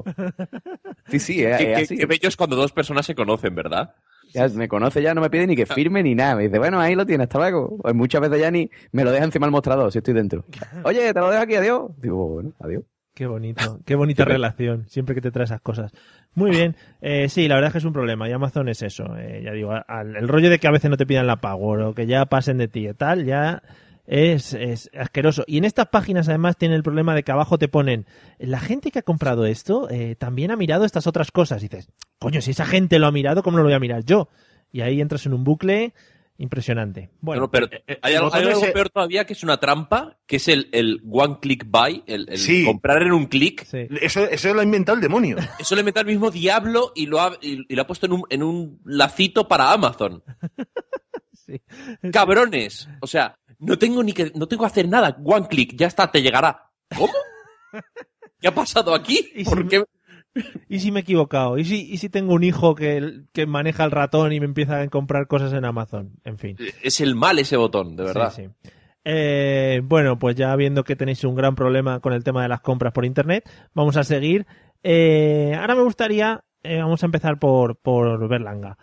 Sí, sí, es, Qué, es así. qué bello es cuando dos personas se conocen, ¿verdad? Ya me conoce ya, no me pide ni que firme ni nada. Me dice, bueno, ahí lo tienes, hasta luego. O muchas veces ya ni me lo deja encima del mostrador si estoy dentro. Oye, te lo dejo aquí, adiós. Digo, bueno, adiós. Qué bonito, qué bonita relación, siempre que te trae esas cosas. Muy bien, eh, sí, la verdad es que es un problema y Amazon es eso, eh, ya digo, al- el rollo de que a veces no te pidan la Power o que ya pasen de ti y tal, ya es, es asqueroso. Y en estas páginas además tiene el problema de que abajo te ponen, la gente que ha comprado esto eh, también ha mirado estas otras cosas. Y dices, coño, si esa gente lo ha mirado, ¿cómo no lo voy a mirar yo? Y ahí entras en un bucle impresionante. Bueno, No, pero eh, hay el algo, hay algo ese- peor todavía que es una trampa, que es el, el one click buy, el, el Sí. comprar en un clic. sí. Eso, eso lo ha inventado el demonio. Eso le mete al mismo diablo y lo ha, y, y lo ha puesto en un, en un lacito para Amazon. Sí. Cabrones. O sea, no tengo ni que, no tengo que hacer nada. One click, ya está, te llegará. ¿Cómo? ¿Qué ha pasado aquí? ¿Por qué? ¿Y si me he equivocado? ¿Y si, y si tengo un hijo que, que maneja el ratón y me empieza a comprar cosas en Amazon? En fin. Es el mal ese botón, de verdad. Sí, sí. Eh, bueno, pues ya viendo que tenéis un gran problema con el tema de las compras por internet, vamos a seguir. Eh, ahora me gustaría, eh, vamos a empezar por, por Berlanga.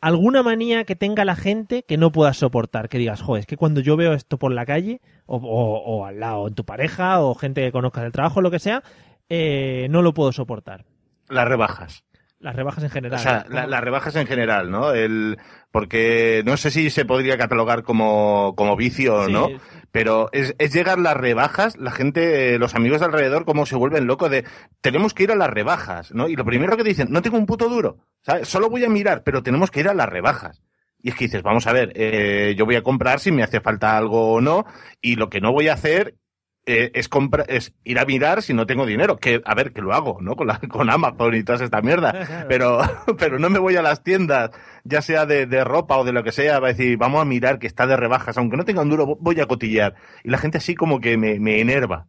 ¿Alguna manía que tenga la gente que no puedas soportar? Que digas, joder, es que cuando yo veo esto por la calle, o, o- o al lado, en tu pareja, o gente que conozcas del trabajo, lo que sea, eh, no lo puedo soportar. Las rebajas. Las rebajas en general. O sea, las rebajas en general, ¿no? El, porque no sé si se podría catalogar como, como vicio o Sí, no, pero es, es llegar las rebajas, la gente, eh, los amigos de alrededor, como se vuelven locos de, tenemos que ir a las rebajas, ¿no? Y lo primero que dicen, no tengo un puto duro, ¿sabes? Solo voy a mirar, pero tenemos que ir a las rebajas. Y es que dices, vamos a ver, eh, yo voy a comprar si me hace falta algo o no, y lo que no voy a hacer eh, es compra es ir a mirar si no tengo dinero. Que, a ver, que lo hago, ¿no? Con, la, con Amazon y todas esta mierda. Pero, pero no me voy a las tiendas, ya sea de, de ropa o de lo que sea, va a decir, vamos a mirar que está de rebajas, aunque no tenga un duro, voy a cotillear. Y la gente así como que me, me enerva.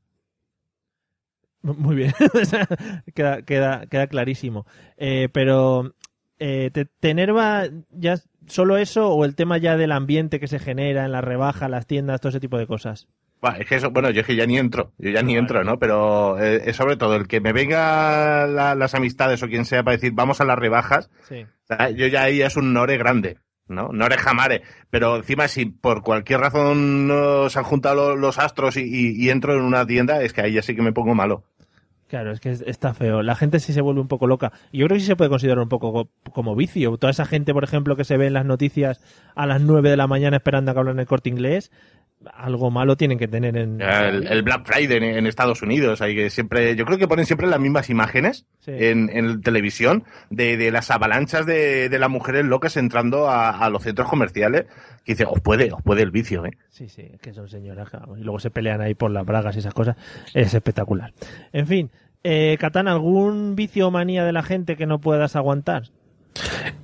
Muy bien, queda, queda, queda clarísimo. Eh, pero, eh, ¿te, ¿te enerva ya solo eso o el tema ya del ambiente que se genera en la rebaja, las tiendas, todo ese tipo de cosas? Es que eso, bueno, yo es que ya ni entro, yo ya ni entro, ¿no? Pero eh, es sobre todo el que me venga la- las amistades o quien sea para decir, vamos a las rebajas, Sí. Yo ya ahí es un Nore grande, ¿no? Nore jamare. Pero encima, si por cualquier razón no se han juntado lo- los astros y, y- y entro en una tienda, es que ahí ya sí que me pongo malo. Claro, es que es- está feo. La gente sí se vuelve un poco loca. Y yo creo que sí se puede considerar un poco co- como vicio. Toda esa gente, por ejemplo, que se ve en las noticias a las 9 de la mañana esperando a que hablen el corte inglés, algo malo tienen que tener en... El, el Black Friday en, en Estados Unidos, ahí que siempre, yo creo que ponen siempre las mismas imágenes Sí. en, en televisión de, de las avalanchas de, de las mujeres locas entrando a, a los centros comerciales. Que dice, os puede, os puede el vicio, ¿eh? Sí, sí, es que son señoras. Y luego se pelean ahí por las bragas y esas cosas. Es espectacular. En fin, eh, Catán, ¿algún vicio o manía de la gente que no puedas aguantar?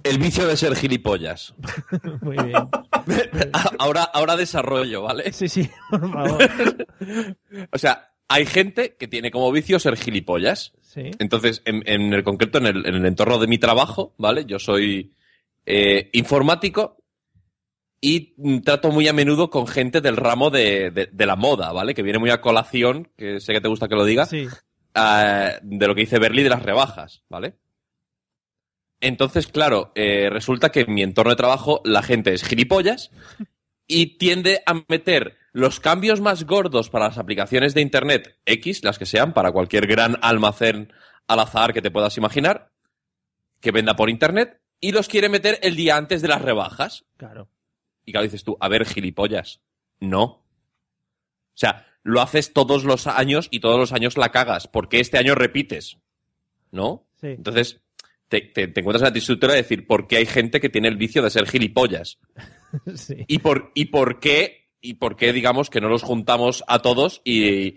El vicio de ser gilipollas. Muy bien. ahora, ahora desarrollo, ¿vale? Sí, sí, por favor. O sea, hay gente que tiene como vicio ser gilipollas. Sí. Entonces, en, en el concreto, en el, en el entorno de mi trabajo, ¿vale? Yo soy eh, informático y trato muy a menudo con gente del ramo de, de- de la moda, ¿vale? Que viene muy a colación, que sé que te gusta que lo diga, Sí. eh, de lo que dice Berly de las rebajas, ¿vale? Entonces, claro, eh, resulta que en mi entorno de trabajo la gente es gilipollas y tiende a meter los cambios más gordos para las aplicaciones de Internet X, las que sean, para cualquier gran almacén al azar que te puedas imaginar, que venda por Internet, y los quiere meter el día antes de las rebajas. Claro. Y claro, dices tú, a ver, gilipollas. No. O sea, lo haces todos los años y todos los años la cagas, porque este año repites. ¿No? Sí. Entonces, te, te- te encuentras en la tesitura de decir, ¿por qué hay gente que tiene el vicio de ser gilipollas? Sí. ¿Y por, y por qué, y por qué, digamos, que no los juntamos a todos y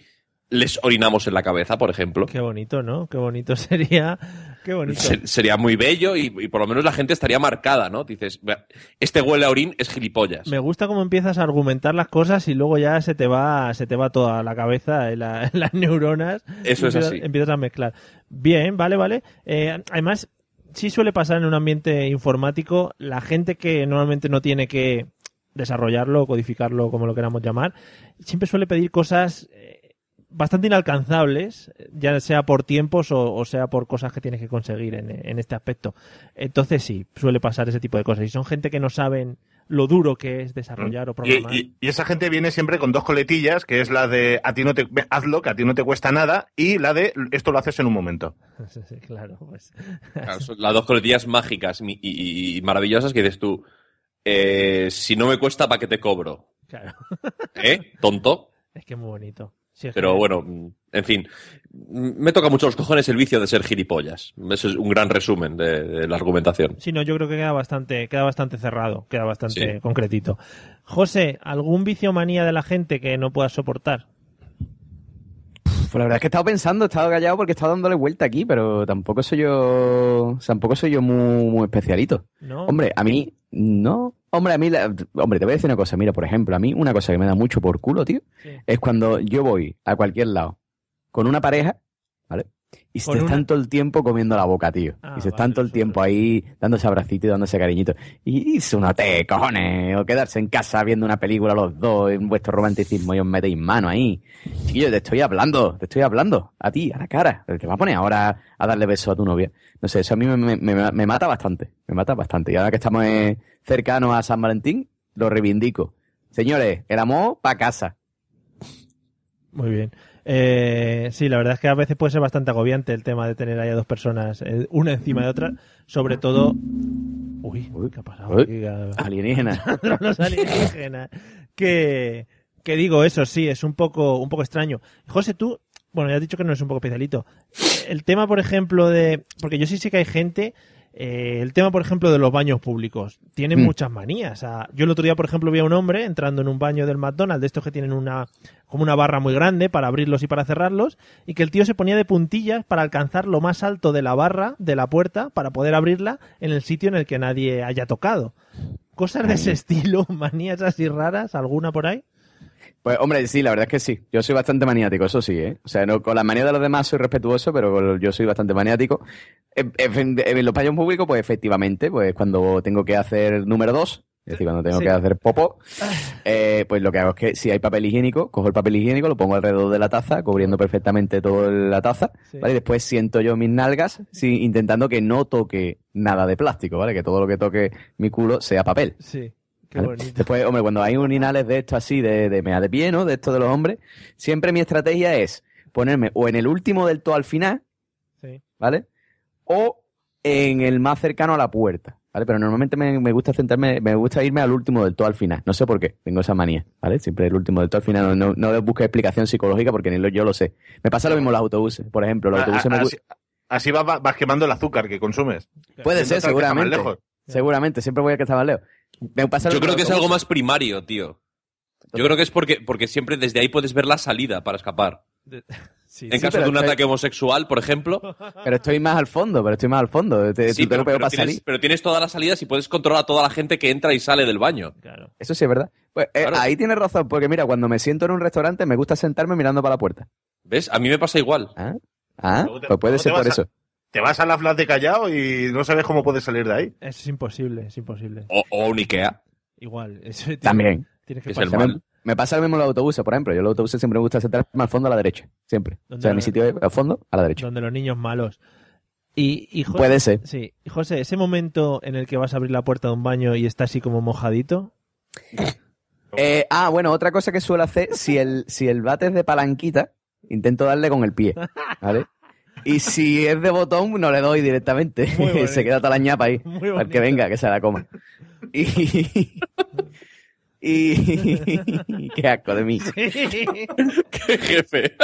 les orinamos en la cabeza, por ejemplo? Qué bonito, ¿no? Qué bonito sería. Qué bonito. Se- sería muy bello y, y por lo menos la gente estaría marcada, ¿no? Dices, "Vea, este huele a orín es gilipollas. Me gusta cómo empiezas a argumentar las cosas y luego ya se te va, se te va toda la cabeza, en la- en las neuronas. Eso es empiezas, así. Empiezas a mezclar. Bien, vale, vale. Eh, además, sí suele pasar en un ambiente informático, la gente que normalmente no tiene que desarrollarlo, codificarlo, como lo queramos llamar, siempre suele pedir cosas eh, bastante inalcanzables, ya sea por tiempos o, sea por cosas que tienes que conseguir en este aspecto. Entonces sí, suele pasar ese tipo de cosas. Y son gente que no saben lo duro que es desarrollar o Y, programar. y- y esa gente viene siempre con dos coletillas, que es la de a ti no te hazlo, que a ti no te cuesta nada, y la de esto lo haces en un momento. Sí, sí, claro, pues. Claro, son las dos coletillas mágicas y, y- y maravillosas que dices tú, eh, si no me cuesta, ¿para qué te cobro? Claro. ¿Eh? Tonto. Es que es muy bonito. Sí, Pero bueno, en fin, me toca mucho los cojones el vicio de ser gilipollas. Eso es un gran resumen de, de la argumentación. Sí, no, yo creo que queda bastante, queda bastante cerrado, queda bastante Sí. concretito. José, ¿algún vicio manía de la gente que no puedas soportar? Pues la verdad es que he estado pensando, he estado callado porque he estado dándole vuelta aquí, pero tampoco soy yo, tampoco soy yo muy, muy especialito. ¿No? Hombre, a mí, no. Hombre, a mí, la- hombre, te voy a decir una cosa. Mira, por ejemplo, a mí una cosa que me da mucho por culo, tío, Sí. es cuando yo voy a cualquier lado con una pareja, ¿vale? Y se una- están todo el tiempo comiendo la boca, tío. Ah, y se vale, están todo el tiempo es. ahí dándose abracitos y dándose cariñitos. Y, y té, cojones. O quedarse en casa viendo una película los dos en vuestro romanticismo y os metéis mano ahí. Chiquillo, te estoy hablando, te estoy hablando. A ti, a la cara. Te vas a poner ahora a darle besos a tu novia. No sé, eso a mí me, me- me- me mata bastante. Me mata bastante. Y ahora que estamos eh, cercanos a San Valentín, lo reivindico. Señores, el amor pa' casa. Muy bien. Eh, sí, la verdad es que a veces puede ser bastante agobiante el tema de tener ahí a dos personas, eh, una encima de otra, sobre todo... Uy, Uy. ¿qué ha pasado? Uy. Alienígena. los alienígenas. Que, que digo, eso sí, es un poco, un poco extraño. José, tú, bueno, ya has dicho que no es un poco especialito. El tema, por ejemplo, de. Porque yo sí sé que hay gente. Eh, el tema, por ejemplo, de los baños públicos. Tienen Mm. muchas manías. O sea, yo el otro día, por ejemplo, vi a un hombre entrando en un baño del McDonald's, de estos que tienen una como una barra muy grande para abrirlos y para cerrarlos, y que el tío se ponía de puntillas para alcanzar lo más alto de la barra de la puerta para poder abrirla en el sitio en el que nadie haya tocado. Cosas de ese estilo, manías así raras, alguna por ahí. Pues hombre, sí, la verdad es que sí. Yo soy bastante maniático, eso sí, ¿eh? O sea, no, con la manía de los demás soy respetuoso, pero yo soy bastante maniático. En, en- en los baños públicos, pues efectivamente, pues cuando tengo que hacer número dos, es decir, cuando tengo Sí. que hacer popó, eh, pues lo que hago es que si hay papel higiénico, cojo el papel higiénico, lo pongo alrededor de la taza, cubriendo perfectamente toda la taza, Sí. ¿vale? Y después siento yo mis nalgas, sí, intentando que no toque nada de plástico, ¿vale? Que todo lo que toque mi culo sea papel. Sí, qué ¿vale? bonito. Después, hombre, cuando hay urinales de esto así, de, de mea de pie, ¿no? De esto de los hombres, siempre mi estrategia es ponerme o en el último del todo al final, Sí. ¿vale? O en el más cercano a la puerta, ¿vale? Pero normalmente me, me gusta centrarme, me gusta irme al último del todo al final. No sé por qué, tengo esa manía, ¿vale? Siempre el último del todo al final. No, no, explicación psicológica porque ni lo, yo lo sé. Me pasa lo mismo en los autobuses, por ejemplo. Los A- autobuses me a- gu- así, así vas, vas quemando el azúcar que consumes. Puede ser, seguramente. lejos. Seguramente, siempre voy a que más lejos. Me Yo creo que es algo más primario, tío. Yo creo que es porque, porque siempre desde ahí puedes ver la salida para escapar. Sí, En sí, caso de un estoy- ataque homosexual, por ejemplo. Pero estoy más al fondo, pero estoy más al fondo. Te, Sí, pero, pero para tienes, salir. pero tienes todas las salidas y puedes controlar a toda la gente que entra y sale del baño. Claro. Eso sí es verdad. Pues eh, Claro. ahí tienes razón, porque mira, cuando me siento en un restaurante me gusta sentarme mirando para la puerta. ¿Ves? A mí me pasa igual. ¿Ah? ¿Ah? Pues puede ser por a- eso. Te vas a la flat de Callao y no sabes cómo puedes salir de ahí. Eso es imposible, es imposible. O, o un Ikea. Igual. Eso tiene- También. Tienes que Es el pasar. mal. Me pasa lo mismo en los autobuses, por ejemplo. Yo en los autobuses siempre me gusta sentarme al fondo a la derecha. Siempre. O ¿Dónde sea, mi sitio es al fondo, a la derecha. Donde los niños malos. Y, y José, Puede ser. Sí. Y José, ese momento en el que vas a abrir la puerta de un baño y está así como mojadito. Eh, ah, bueno, otra cosa que suelo hacer, si el, si el bate es de palanquita, intento darle con el pie, ¿vale? Y si es de botón, no le doy directamente. Se queda toda la ñapa ahí. Muy Al bonito. que venga, que se la coma. Y... y... Qué asco de mí. ¡Qué jefe!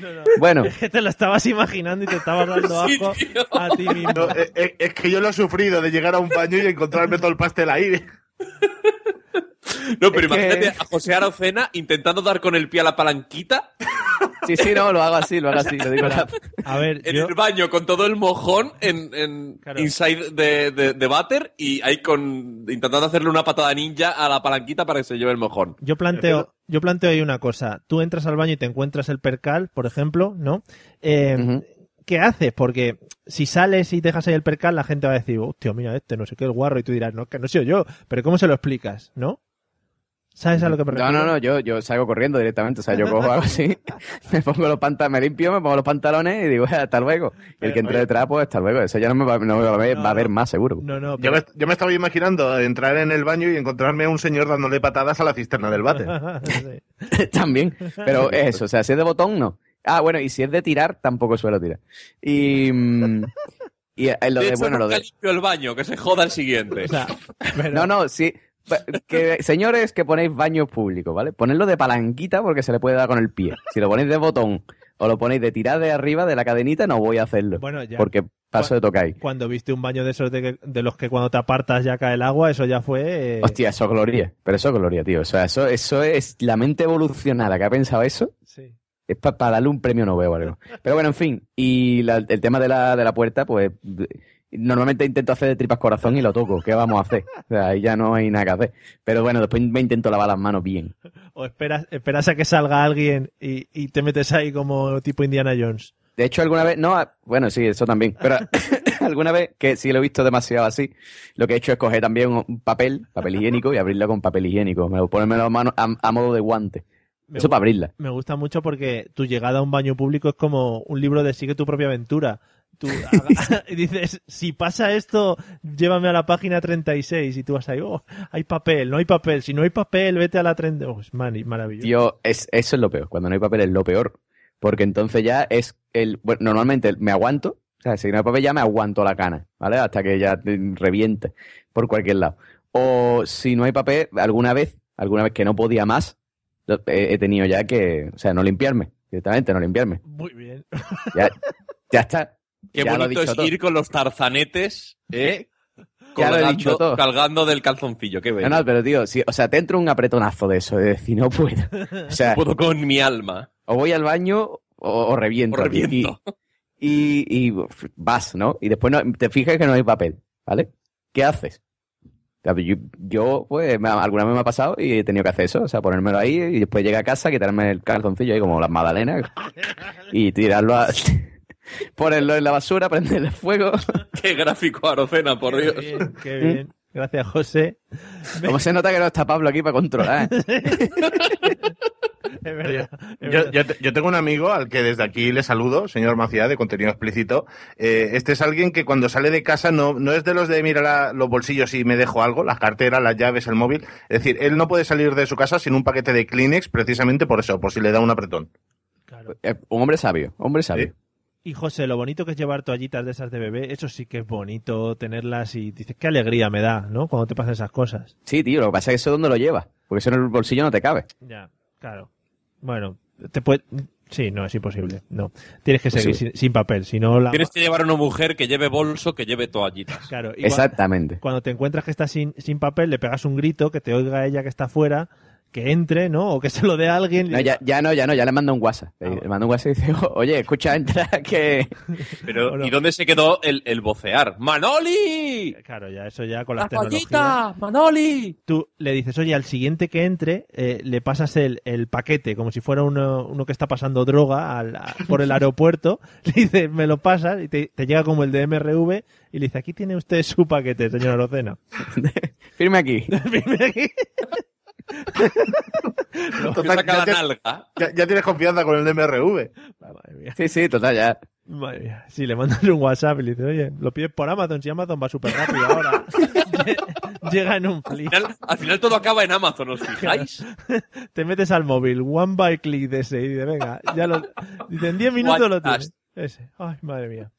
No, no. Bueno, Es que te lo estabas imaginando y te estabas dando Sí, asco tío. a ti mismo. No, eh, eh, es, que yo lo he sufrido de llegar a un baño y encontrarme todo el pastel ahí. No, pero Es que- imagínate a José Arocena intentando dar con el pie a la palanquita sí, sí, no, lo hago así, lo hago así. Lo digo A ver, en yo, el baño con todo el mojón en, en Claro. inside de, de, de váter y ahí con intentando hacerle una patada ninja a la palanquita para que se lleve el mojón. yo planteo, yo planteo ahí una cosa. Tú entras al baño y te encuentras el percal, por ejemplo, ¿no? Eh. ¿Qué haces? Porque si sales y dejas ahí el percal, la gente va a decir, hostia, mira este, no sé qué, el guarro, y tú dirás, no, que no soy yo. Pero ¿cómo se lo explicas? ¿No? ¿Sabes a lo que me No, refiero? no, no, yo, yo salgo corriendo directamente. O sea, yo cojo algo así, me pongo los pantalones, me limpio, me pongo los pantalones y digo, hasta luego. Y el que entre detrás, pues hasta luego. Eso ya no me va, no me va a ver, No, va a ver no. más seguro. No, no, Yo me, yo me estaba imaginando entrar en el baño y encontrarme a un señor dándole patadas a la cisterna del bate. También. Pero es eso, o sea, si es de botón, no. Ah, bueno, y si es de tirar, tampoco suelo tirar. Y. mm, Y eh, lo de de, hecho, bueno, lo de. limpio el baño, que se joda el siguiente. O sea, pero- No, no, sí. Que, señores que ponéis baños públicos, ¿vale? Ponedlo de palanquita porque se le puede dar con el pie. Si lo ponéis de botón o lo ponéis de tirar de arriba de la cadenita, no voy a hacerlo. Bueno, ya. Porque paso de ahí. Cuando viste un baño de esos de, que- de los que cuando te apartas ya cae el agua, eso ya fue... eh, Hostia, eso es gloria. Pero eso es gloria, tío. O sea, eso, eso es la mente evolucionada que ha pensado eso. sí. Es para darle un premio Nobel o algo. Pero bueno, en fin. Y la- el tema de la, de la puerta, pues normalmente intento hacer de tripas corazón y lo toco. ¿Qué vamos a hacer? O sea, ahí ya no hay nada que hacer. Pero bueno, después me intento lavar las manos bien. O esperas, esperas a que salga alguien y, y te metes ahí como tipo Indiana Jones. De hecho, alguna vez, no, bueno, sí, eso también. Pero alguna vez, que sí lo he visto demasiado así, lo que he hecho es coger también un papel, papel higiénico, y abrirla con papel higiénico. Me lo ponerme las manos a, a modo de guante. Me, Eso para abrirla. me gusta mucho porque tu llegada a un baño público es como un libro de sigue tu propia aventura. Tú y dices, si pasa esto, llévame a la página 36 y tú vas ahí, oh, hay papel, no hay papel, si no hay papel, vete a la 30. Oh, es maravilloso. Tío, es, eso es lo peor. Cuando no hay papel es lo peor. Porque entonces ya es el. Bueno, normalmente me aguanto. O sea, si no hay papel ya me aguanto la cana, ¿vale? Hasta que ya te reviente por cualquier lado. O si no hay papel, alguna vez, alguna vez que no podía más, he, he tenido ya que. O sea, no limpiarme. Directamente, no limpiarme. Muy bien. Ya, ya está. Qué Ya bonito es todo. ir con los tarzanetes, ¿eh? Ya lo he dicho Colgando, todo. colgando del calzoncillo, qué bello. No, no, pero tío, si, o sea, te entra un apretonazo de eso, de decir, no puedo. O sea, Puedo con mi alma. o voy al baño o, o reviento. O reviento. Y, y, y, uf, vas, ¿no? Y después no, te fijas que no hay papel, ¿vale? ¿Qué haces? Yo, yo, pues, me alguna vez me ha pasado y he tenido que hacer eso, o sea, ponérmelo ahí y después llegar a casa, quitarme el calzoncillo ahí como las magdalenas y tirarlo a... ponerlo en la basura, prenderle fuego. Qué gráfico, Arocena, por Qué Dios. bien, qué bien. Gracias, José. Como se nota que no está Pablo aquí para controlar, ¿eh? Es verdad. es Yo, verdad. yo te- yo tengo un amigo al que desde aquí le saludo, señor Macía, de contenido explícito. Eh, este es alguien que cuando sale de casa no, no es de los de mira la- los bolsillos y me dejo algo, las carteras, las llaves, el móvil. Es decir, él no puede salir de su casa sin un paquete de Kleenex precisamente por eso, por si le da un apretón. Claro. Eh, Un hombre sabio, hombre sabio. Sí. Y José, lo bonito que es llevar toallitas de esas de bebé, eso sí que es bonito tenerlas y dices, qué alegría me da, ¿no? Cuando te pasan esas cosas. Sí, tío, lo que pasa es que eso dónde lo llevas, porque eso en el bolsillo no te cabe. Ya, claro. Bueno, te puede... Sí, no, es imposible. No. Tienes que seguir Posible. sin, sin papel, si no la... Tienes que llevar a una mujer que lleve bolso, que lleve toallitas. Claro, igual- Exactamente. cuando te encuentras que estás sin, sin papel, le pegas un grito, que te oiga ella que está fuera, que entre, ¿no? O que se lo dé a alguien. No, ya, ya no, ya no, ya le mando un WhatsApp. Ah, Le mando un WhatsApp y dice, oye, escucha, entra, que... Pero, Bueno. ¿y dónde se quedó el, el vocear? ¡Manoli! Claro, ya eso ya con ¡La las tecnologías. toallita! ¡Manoli! Tú le dices, oye, al siguiente que entre, eh, le pasas el, el paquete, como si fuera uno, uno que está pasando droga al- a- por el aeropuerto. Le dices, me lo pasas y te, te llega como el de MRV y le dice, aquí tiene usted su paquete, señor Arocena. Firme aquí. Firme aquí. Saca ya, la te- nalga. ya- ya tienes confianza con el DMRV. Madre mía. Sí, sí, total, ya. Madre mía. Si le mandas un WhatsApp y le dices, oye, lo pides por Amazon, si Amazon va súper rápido ahora. Llega en un Al clic. final, al final todo acaba en Amazon, ¿os fijáis? Te metes al móvil, one by click de ese y dice, venga, ya lo... Dice, en 10 minutos lo tienes. Ese. Ay, madre mía.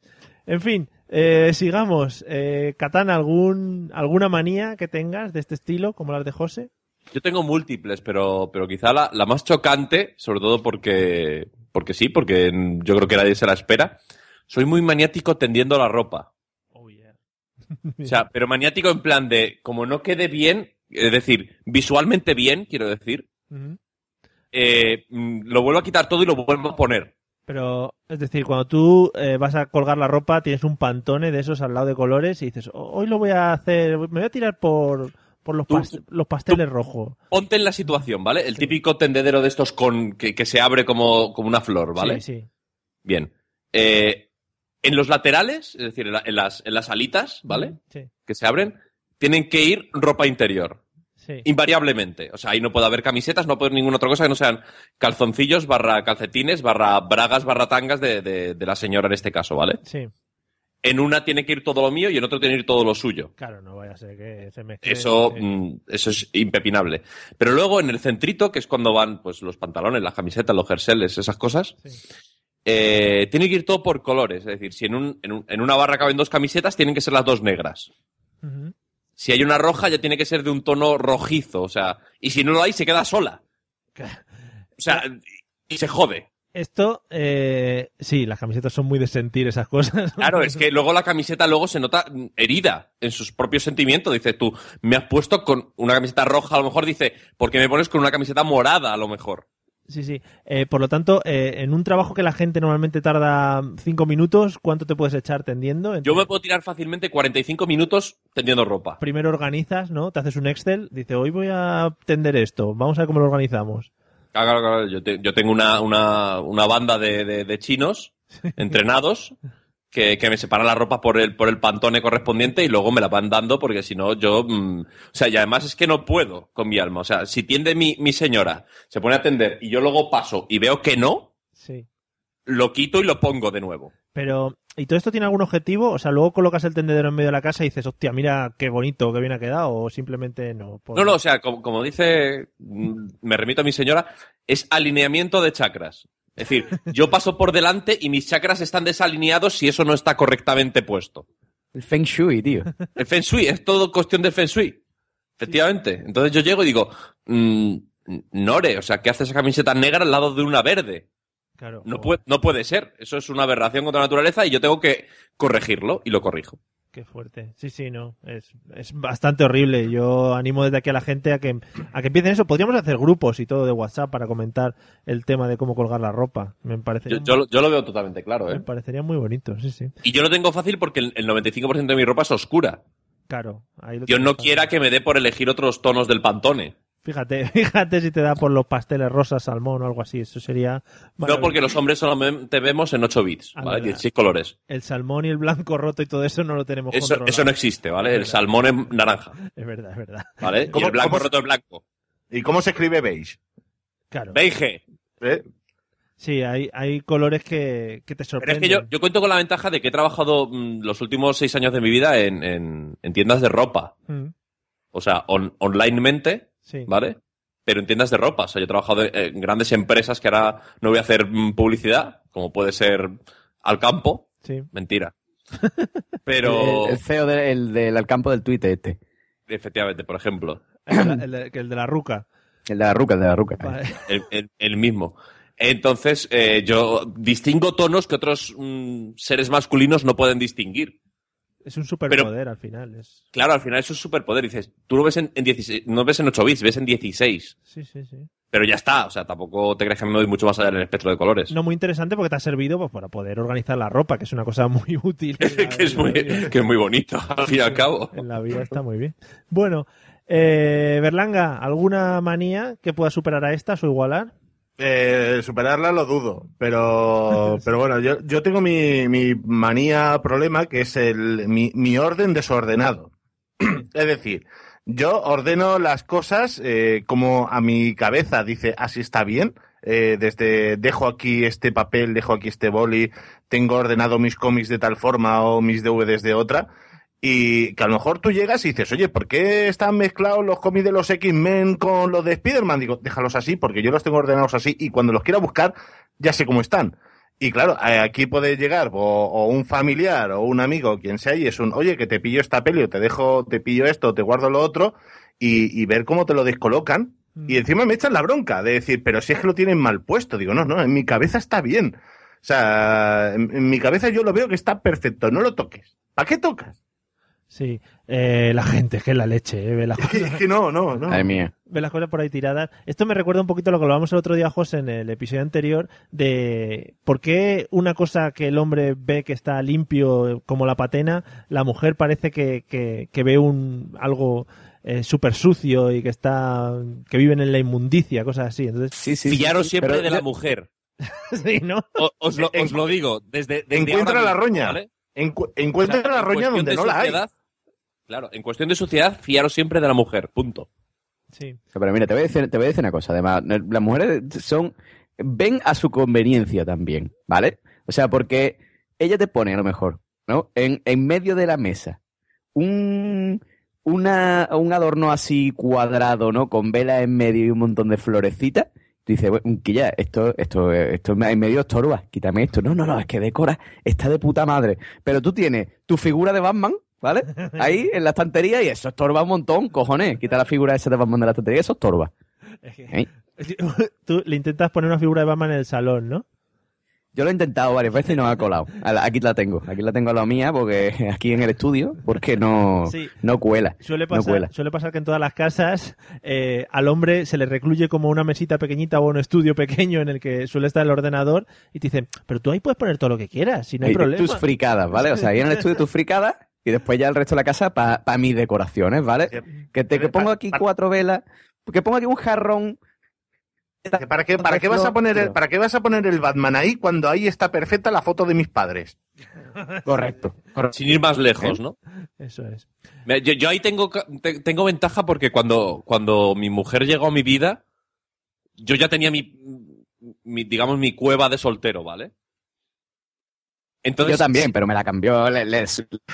En fin, eh, sigamos. Eh, Catán, ¿algún, ¿alguna manía que tengas de este estilo, como las de José? Yo tengo múltiples, pero, pero quizá la, la más chocante, sobre todo porque, porque sí, porque yo creo que nadie se la espera. Soy muy maniático tendiendo la ropa. Oh, yeah. O sea, pero maniático en plan de, como no quede bien, es decir, visualmente bien, quiero decir, eh, mm, lo vuelvo a quitar todo y lo vuelvo a poner. Pero, es decir, cuando tú eh, vas a colgar la ropa, tienes un pantone de esos al lado de colores y dices, "Oh, hoy lo voy a hacer, me voy a tirar por, por los, Tú- los pasteles rojos. Ponte en la situación, ¿vale? El típico tendedero de estos con que, que se abre como, como una flor, ¿vale? Sí, sí. Bien. Eh, en los laterales, es decir, en, la- en las, en las alitas, ¿vale? Sí, Que se abren, tienen que ir ropa interior. sí. Invariablemente. O sea, ahí no puede haber camisetas, no puede haber ninguna otra cosa que no sean calzoncillos, barra calcetines, barra bragas, barra tangas de, de- de la señora en este caso, ¿vale? Sí, En una tiene que ir todo lo mío y en otro tiene que ir todo lo suyo. claro, no vaya a ser que se mezcle. Eso, mm, eso es impepinable. Pero luego en el centrito, que es cuando van pues los pantalones, las camisetas, los jerseles, esas cosas, Sí. eh, tiene que ir todo por colores. Es decir, si en, un- en un- en una barra caben dos camisetas, tienen que ser las dos negras. Si hay una roja, ya tiene que ser de un tono rojizo. O sea, y si no lo hay, se queda sola. O sea, y se jode. Esto, eh, sí, las camisetas son muy de sentir esas cosas. Claro, es que luego la camiseta luego se nota herida en sus propios sentimientos. Dice, tú, me has puesto con una camiseta roja, a lo mejor dice, ¿por qué me pones con una camiseta morada, a lo mejor? Sí, sí. Eh, por lo tanto, eh, en un trabajo que la gente normalmente tarda cinco minutos, ¿cuánto te puedes echar tendiendo? Yo me puedo tirar fácilmente 45 minutos tendiendo ropa. Primero organizas, ¿no? Te haces un Excel, dice, hoy voy a tender esto, vamos a ver cómo lo organizamos. Claro, claro, claro. Yo, te- yo tengo una, una, una banda de, de- de chinos entrenados que, que me separan la ropa por el, por el pantone correspondiente y luego me la van dando porque si no yo... mm, o sea, y además es que no puedo con mi alma. O sea, si tiende mi, mi señora, se pone a tender y yo luego paso y veo que no, Sí. lo quito y lo pongo de nuevo. Pero, ¿y todo esto tiene algún objetivo? O sea, luego colocas el tendedero en medio de la casa y dices, hostia, mira qué bonito, qué bien ha quedado, o simplemente no. Por- No, no, o sea, como, como dice, mm, me remito a mi señora, es alineamiento de chakras. Es decir, yo paso por delante y mis chakras están desalineados si eso no está correctamente puesto. El Feng Shui, tío. El Feng Shui, es todo cuestión del Feng Shui. Efectivamente. Entonces yo llego y digo, mm, Nore, o sea, ¿qué hace esa camiseta negra al lado de una verde? Claro. No puede, no puede ser. Eso es una aberración contra la naturaleza y yo tengo que corregirlo y lo corrijo. Qué fuerte. Sí, sí, no. Es, es bastante horrible. Yo animo desde aquí a la gente a que, a que empiecen eso. Podríamos hacer grupos y todo de WhatsApp para comentar el tema de cómo colgar la ropa. Me parecería, Yo, yo, lo- yo lo veo totalmente claro, me ¿eh? parecería muy bonito, sí, sí. Y yo lo tengo fácil porque el, el 95% de mi ropa es oscura. Claro. Ahí lo Dios no fácil. quiera que me dé por elegir otros tonos del pantone. Fíjate, fíjate si te da por los pasteles rosa, salmón o algo así. Eso sería. No, porque los hombres solamente vemos en 8 bits, Ah, ¿vale? verdad. 16 colores. El salmón y el blanco roto y todo eso no lo tenemos Eso, controlado. eso no existe, ¿vale? El verdad. salmón es naranja, Es verdad, es verdad. ¿vale? Y ¿Cómo- el blanco roto es blanco. ¿Y cómo se escribe beige? Claro. Beige. ¿Eh? Sí, hay, hay colores que, que te Pero es sorprenden. que yo, yo cuento con la ventaja de que he trabajado mm, los últimos seis años de mi vida en, en- en tiendas de ropa. Mm, O sea, on- onlinemente, sí. ¿vale? Pero en tiendas de ropa. O sea, yo he trabajado en grandes empresas que ahora no voy a hacer publicidad, como puede ser Alcampo. Sí. Mentira. Pero, El, el CEO de- el del al campo del Twitter este. efectivamente, por ejemplo, El de la, el de- el de la ruca. El de la ruca, el de la ruca. Vale. el, el- el mismo. Entonces, eh, yo distingo tonos que otros mm, seres masculinos no pueden distinguir. Es un superpoder al final. Es... Claro, al final es superpoder. Dices, tú lo ves en, en 16, no ves en 8 bits, ves en 16. Sí, sí, sí. Pero ya está, o sea, tampoco te crees que me doy mucho más allá en el espectro de colores. No muy interesante porque te ha servido pues, para poder organizar la ropa, que es una cosa muy útil. que, es muy, que es muy bonito, al fin y al cabo. En la vida está muy bien. Bueno, eh, Berlanga, ¿alguna manía que pueda superar a estas o igualar? Eh, superarla lo dudo, pero, pero bueno, yo, yo tengo mi, mi manía problema que es el, mi, mi orden desordenado. es decir, yo ordeno las cosas eh, como a mi cabeza dice así está bien. Eh, desde dejo aquí este papel, dejo aquí este boli, tengo ordenado mis cómics de tal forma o mis DVDs de otra. Y que a lo mejor tú llegas y dices, oye, ¿por qué están mezclados los cómics de los X-Men con los de Spider-Man? Digo, déjalos así, porque yo los tengo ordenados así y cuando los quiera buscar, ya sé cómo están. Y claro, eh, aquí puede llegar o, o un familiar o un amigo, quien sea, y es un, oye, que te pillo esta peli o te dejo, te pillo esto, te guardo lo otro, y, y ver cómo te lo descolocan. Y encima me echan la bronca de decir, pero si es que lo tienen mal puesto. Digo, no, no, en mi cabeza está bien. O sea, en, en mi cabeza yo lo veo que está perfecto, no lo toques. ¿Para qué tocas? Sí, eh, la gente, es que es la leche, eh, ve, las cosas, es que no, no, no. Madre mía. ve las cosas por ahí tiradas. Esto me recuerda un poquito a lo que hablábamos el otro día, José, en el episodio anterior, de por qué una cosa que el hombre ve que está limpio como la patena, la mujer parece que, que, que ve un algo eh, súper sucio y que está que viven en la inmundicia, cosas así. Entonces, Sí, sí. Pillaros sí, siempre pero de la mujer. sí, ¿no? O- os, lo, os lo digo, desde, desde encuentra ahora la mismo, roña. ¿vale? Encu- O encuentra sea, la roña donde de no la hay. Claro, en cuestión de suciedad, fiaros siempre de la mujer, punto. Sí. Pero mira, te voy, a decir, te voy a decir una cosa. Además, las mujeres son. ven a su conveniencia también, ¿vale? O sea, porque ella te pone a lo mejor, ¿no? En, en medio de la mesa, un, una, un adorno así cuadrado, ¿no? Con vela en medio y un montón de florecitas. Tú dices, bueno, que ya, esto, esto, esto en medio estorba, quítame esto. No, no, no, es que decora, está de puta madre. Pero tú tienes tu figura de Batman, ¿vale? Ahí en la estantería y eso estorba un montón, cojones. Quita la figura esa de Batman de la estantería, eso estorba. ¿Eh? Tú le intentas poner una figura de Batman en el salón, ¿no? Yo lo he intentado varias veces y no me ha colado. Aquí la tengo, aquí la tengo a la mía, porque aquí en el estudio, porque no, Sí. no cuela. Suele No pasar, cuela. suele pasar que en todas las casas eh, al hombre se le recluye como una mesita pequeñita o un estudio pequeño en el que suele estar el ordenador y te dicen, pero tú ahí puedes poner todo lo que quieras, si no hay Y problema. Tus fricadas, ¿vale? O sea, ahí en el estudio tus fricadas y después ya el resto de la casa para mis decoraciones, ¿vale? Que te que pongo aquí Pa- cuatro velas, que pongo aquí un jarrón. ¿Para qué, para, qué vas a poner el, ¿Para qué vas a poner el Batman ahí cuando ahí está perfecta la foto de mis padres? Correcto. correcto. Sin ir más lejos, ¿no? Eso es. Yo, yo ahí tengo, tengo ventaja porque cuando, cuando mi mujer llegó a mi vida, yo ya tenía mi, mi, digamos, mi cueva de soltero, ¿vale? Entonces, Yo también, sí, pero me la cambió. Le, le-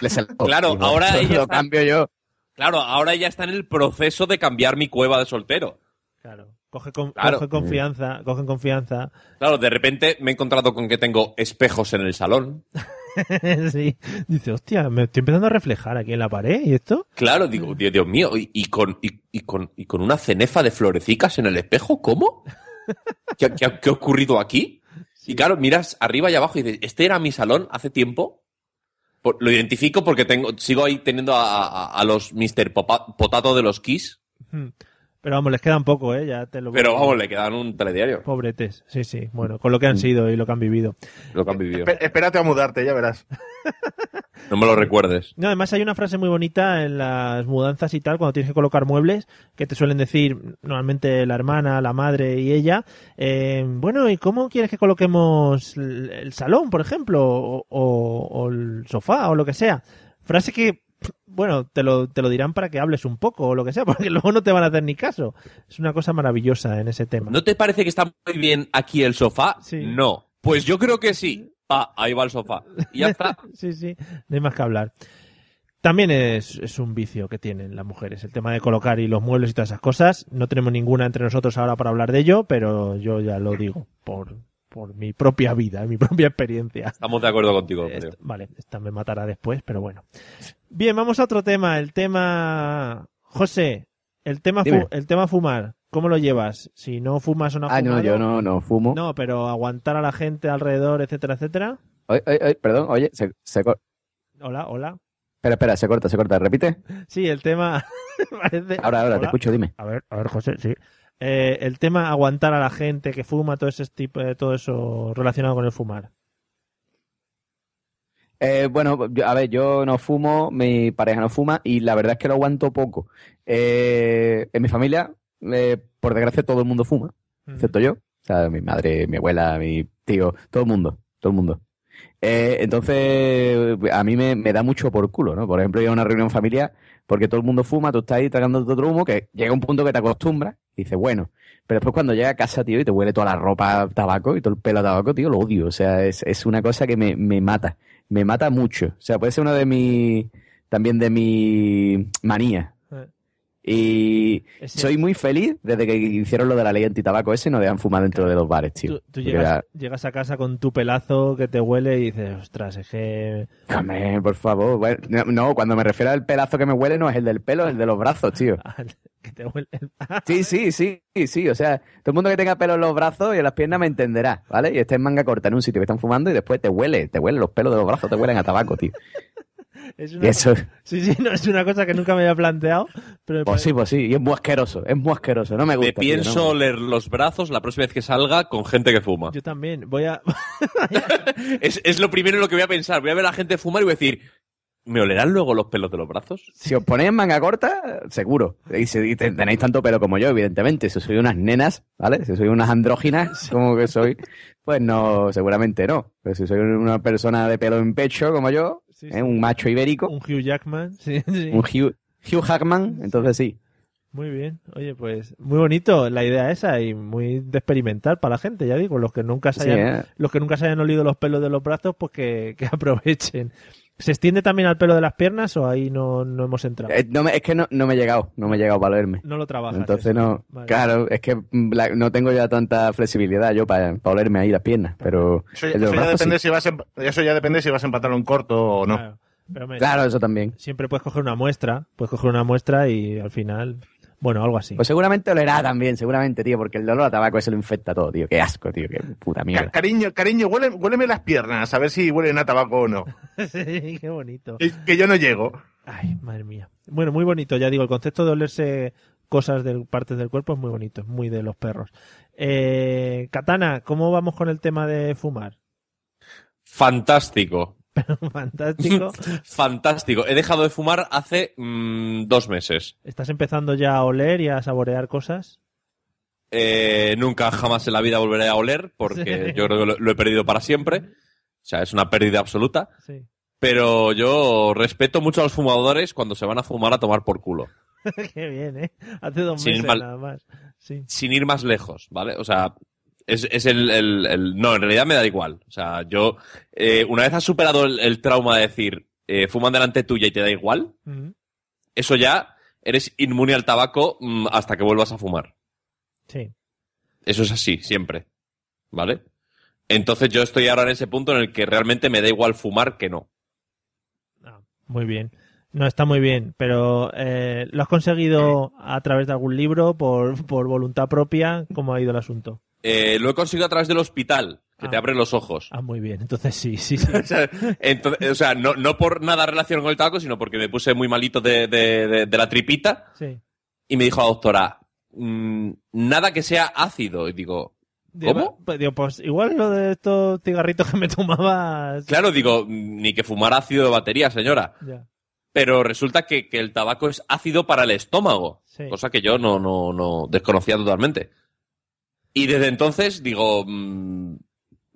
le saltó. Claro, ahora ella lo está- cambio yo. claro, ahora ella está en el proceso de cambiar mi cueva de soltero. Claro. Coge, con- Claro. coge confianza, cogen confianza. Claro, de repente me he encontrado con que tengo espejos en el salón. sí. Dice, hostia, me estoy empezando a reflejar aquí en la pared y esto. Claro, digo, Dios, Dios mío, y, y con, y, y con, y con una cenefa de florecicas en el espejo, ¿cómo? ¿Qué, qué ha- qué ha ocurrido aquí? Y claro, miras arriba y abajo y dices, ¿este era mi salón hace tiempo? Lo identifico porque tengo, sigo ahí teniendo a, los Mr. Potato de los Kiss. Pero vamos, les queda un poco, ¿eh? Ya te lo pero vamos, le quedan un telediario, Pobretes, sí, sí. Bueno, con lo que han Mm. sido y lo que han vivido. lo que han vivido. Espe- espérate a mudarte, ya verás. No me lo recuerdes. No, además hay una frase muy bonita en las mudanzas y tal, cuando tienes que colocar muebles, que te suelen decir normalmente la hermana, la madre y ella, eh, bueno, ¿y cómo quieres que coloquemos el, el salón, por ejemplo, o, o- o el sofá, o lo que sea? Frase que, bueno, te lo, te lo dirán para que hables un poco, o lo que sea, porque luego no te van a hacer ni caso. Es una cosa maravillosa en ese tema. ¿No te parece que está muy bien aquí el sofá? Sí. No. Pues yo creo que sí. Ah, ahí va el sofá. Y ya está. sí, sí, no hay más que hablar. También es, es un vicio que tienen las mujeres, el tema de colocar y los muebles y todas esas cosas. No tenemos ninguna entre nosotros ahora para hablar de ello, pero yo ya lo digo por, por mi propia vida, mi propia experiencia. Estamos de acuerdo contigo, vale, esta me matará después, pero bueno. Bien, vamos a otro tema, el tema... José, el tema, fu- el tema fumar, ¿cómo lo llevas? Si no fumas o no has Ah, no, yo no, no fumo. No, pero aguantar a la gente alrededor, etcétera, etcétera. Oye, oye, oye, perdón, oye, se, se Hola, hola. Espera, espera, se corta, se corta. ¿Repite? Sí, el tema parece... Ahora, ahora, te escucho, dime. A ver, a ver, José, sí. Eh, el tema aguantar a la gente que fuma, todo ese tipo, eh, todo eso relacionado con el fumar. Eh, bueno, yo- a ver, yo no fumo, mi pareja no fuma y la verdad es que lo aguanto poco. Eh, en mi familia, eh, por desgracia, todo el mundo fuma, excepto yo. O sea, mi madre, mi abuela, mi tío, todo el mundo, todo el mundo. Entonces, a mí me, me da mucho por culo, ¿no? Por ejemplo, yo a una reunión familiar, porque todo el mundo fuma, tú estás ahí tragando otro humo, que llega un punto que te acostumbras y dices, bueno, pero después cuando llega a casa, tío, y te huele toda la ropa a tabaco y todo el pelo a tabaco, tío, lo odio. O sea, es, es una cosa que me, me mata. Me mata mucho. O sea, puede ser uno de mis, también de mi manía. Y Ese- soy muy feliz desde que hicieron lo de la ley antitabaco ese, no dejan fumar dentro de los bares, tío. Tú, llegas, era- llegas a casa con tu pelazo que te huele y dices, ostras, es que... Por favor. Bueno, no, no, cuando me refiero al pelazo que me huele, no es el del pelo, es el de los brazos, tío. que te huele... Sí, sí, sí, sí, sí. O sea, todo el mundo que tenga pelo en los brazos y en las piernas me entenderá, ¿vale? Y esté en manga corta en un sitio que están fumando y después te huele, te huelen los pelos de los brazos, te huelen a tabaco, tío. Es una... eso, Sí, sí, no es una cosa que nunca me había planteado, pero... pues sí, pues sí. Y es muy asqueroso, es muy asqueroso. No me gusta. Me tío, pienso no. oler los brazos la próxima vez que salga con gente que fuma. Yo también. Voy a... Es, es lo primero en lo que voy a pensar. Voy a ver a la gente fumar y voy a decir, ¿me olerán luego los pelos de los brazos? Si os ponéis en manga corta, seguro. Y si y te- tenéis tanto pelo como yo, evidentemente. Si sois unas nenas, ¿vale? Si sois unas andróginas, como que soy, pues no, seguramente no. Pero si soy una persona de pelo en pecho, como yo, Sí, ¿eh? sí. un macho ibérico, Un Hugh Jackman. Sí, sí. un Hugh, Hugh Hackman, entonces sí. Muy bien. Oye, pues muy bonito la idea esa y muy de experimentar para la gente, ya digo, los que nunca se Sí, hayan, ¿eh? los que nunca se hayan olido los pelos de los brazos, pues que, que aprovechen. ¿Se extiende también al pelo de las piernas o ahí no, no hemos entrado? Eh, no me- es que no, no me he llegado, no me he llegado para olerme. no lo trabajas. Entonces eso. no, Vale. claro, es que mm, la- no tengo ya tanta flexibilidad yo para, olerme ahí las piernas, pero Eso, ya depende sí. si vas en, eso ya depende si vas en pantalón corto o no. Claro. Pero, hombre, Claro, eso también. siempre puedes coger una muestra, puedes coger una muestra y al final, bueno, algo así. Pues seguramente olerá también, seguramente, tío, porque el olor a tabaco ese lo infecta todo, tío. Qué asco, tío, qué puta Ca- mierda. Cariño, cariño, huele, huéleme las piernas, a ver si huelen a tabaco o no. Sí, qué bonito. Que, que yo no llego. Ay, madre mía. Bueno, muy bonito, ya digo, el concepto de olerse cosas de partes del cuerpo es muy bonito, es muy de los perros. Eh, Katana, ¿cómo vamos con el tema de fumar? Fantástico. Fantástico. Fantástico. He dejado de fumar hace mm, dos meses. ¿Estás empezando ya a oler y a saborear cosas? Eh, nunca jamás en la vida volveré a oler porque Sí. yo creo que lo, lo he perdido para siempre. O sea, es una pérdida absoluta. Sí. Pero yo respeto mucho a los fumadores cuando se van a fumar a tomar por culo. Qué bien, ¿eh? Hace dos Sin meses mal- nada más. Sí. Sin ir más lejos, ¿vale? O sea, es, es el, el- el- No, en realidad me da igual. O sea, yo... eh, una vez has superado el, el trauma de decir, eh, fuman delante tuya y te da igual, eso ya eres inmune al tabaco mm, hasta que vuelvas a fumar. Sí. Eso es así, siempre. ¿Vale? Entonces yo estoy ahora en ese punto en el que realmente me da igual fumar que no. Ah, muy bien. No, está muy bien, pero eh, ¿lo has conseguido a través de algún libro, por, por voluntad propia? ¿Cómo ha ido el asunto? Eh, lo he conseguido a través del hospital, que te Ah. abre los ojos. Ah, muy bien. Entonces sí, sí, sí. O sea, entonces, o sea, no, no por nada relacionado con el tabaco, sino porque me puse muy malito de, de- de- de la tripita sí. y me dijo la doctora, "Mm, nada que sea ácido. Y digo, ¿Cómo? Digo, pues igual lo de estos cigarritos que me tomaba... claro, digo, ni que fumar ácido de batería, señora. Ya. Pero resulta que, que el tabaco es ácido para el estómago, Sí. cosa que yo no, no, no desconocía totalmente. Y desde entonces digo, mm,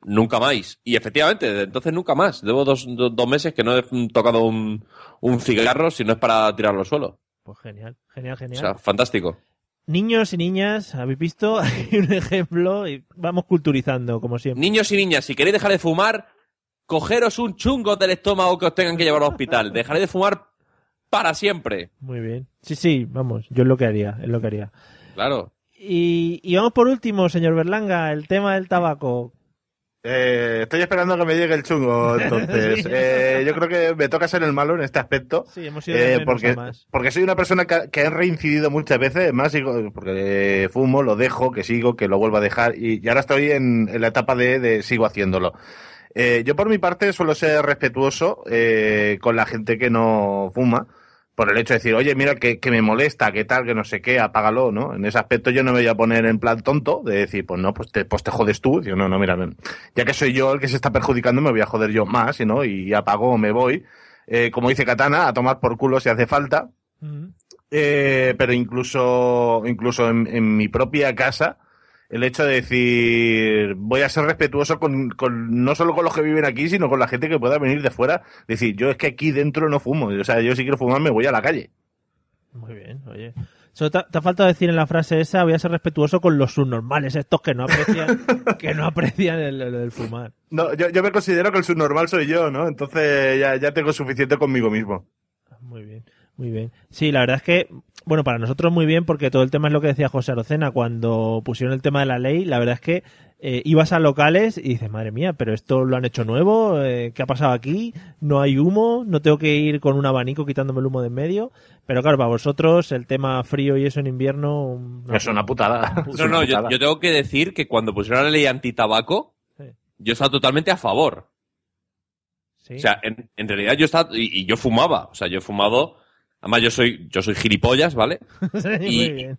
nunca más. Y efectivamente, desde entonces nunca más. Llevo dos, do- dos meses que no he tocado un, un cigarro si no es para tirarlo al suelo. Pues genial, genial, O genial. sea, fantástico. Niños y niñas, ¿habéis visto? Hay un ejemplo y vamos culturizando, como siempre. Niños y niñas, si queréis dejar de fumar, cogeros un chungo del estómago que os tengan que llevar al hospital. Dejaré de fumar para siempre. Muy bien. Sí, sí, vamos, yo es lo que haría, es lo que haría. Claro. Y, y vamos por último, señor Berlanga, el tema del tabaco. Eh, estoy esperando que me llegue el chungo, entonces. Eh, yo creo que me toca ser el malo en este aspecto. Sí, hemos ido Eh, porque, más. porque soy una persona que, que he reincidido muchas veces, más sigo- porque fumo, lo dejo, que sigo, que lo vuelvo a dejar, y, y ahora estoy en, en la etapa de, de sigo haciéndolo. Eh, yo por mi parte suelo ser respetuoso eh, con la gente que no fuma, por el hecho de decir, oye, mira, que, que me molesta, que tal, que no sé qué, apágalo, ¿no? En ese aspecto yo no me voy a poner en plan tonto de decir, pues no, pues te, pues te jodes tú. Digo, no, no, mira, ya que soy yo el que se está perjudicando, me voy a joder yo más, ¿no? Y apago o me voy. Eh, como dice Katana, a tomar por culo si hace falta. Eh, pero incluso, incluso en, en mi propia casa, el hecho de decir, voy a ser respetuoso con, con, no solo con los que viven aquí, sino con la gente que pueda venir de fuera. Decir, yo es que aquí dentro no fumo. O sea, yo si quiero fumar me voy a la calle. Muy bien, oye. Solo te, te ha faltado decir en la frase esa, voy a ser respetuoso con los subnormales, estos que no aprecian, que no aprecian el, el- el fumar. No, yo, yo me considero que el subnormal soy yo, ¿no? Entonces ya, ya tengo suficiente conmigo mismo. Muy bien, muy bien. Sí, la verdad es que, bueno, para nosotros muy bien, porque todo el tema es lo que decía José Arocena, cuando pusieron el tema de la ley, la verdad es que eh, ibas a locales y dices, madre mía, pero esto lo han hecho nuevo, eh, ¿qué ha pasado aquí? No hay humo, no tengo que ir con un abanico quitándome el humo de en medio. Pero claro, para vosotros el tema frío y eso en invierno... una- Es una putada. No, no, yo, tengo que decir que cuando pusieron la ley antitabaco, Sí. yo estaba totalmente a favor. Sí. O sea, en, en realidad yo estaba, y, y yo fumaba, o sea, yo he fumado, además yo soy, yo soy gilipollas, ¿vale? Sí,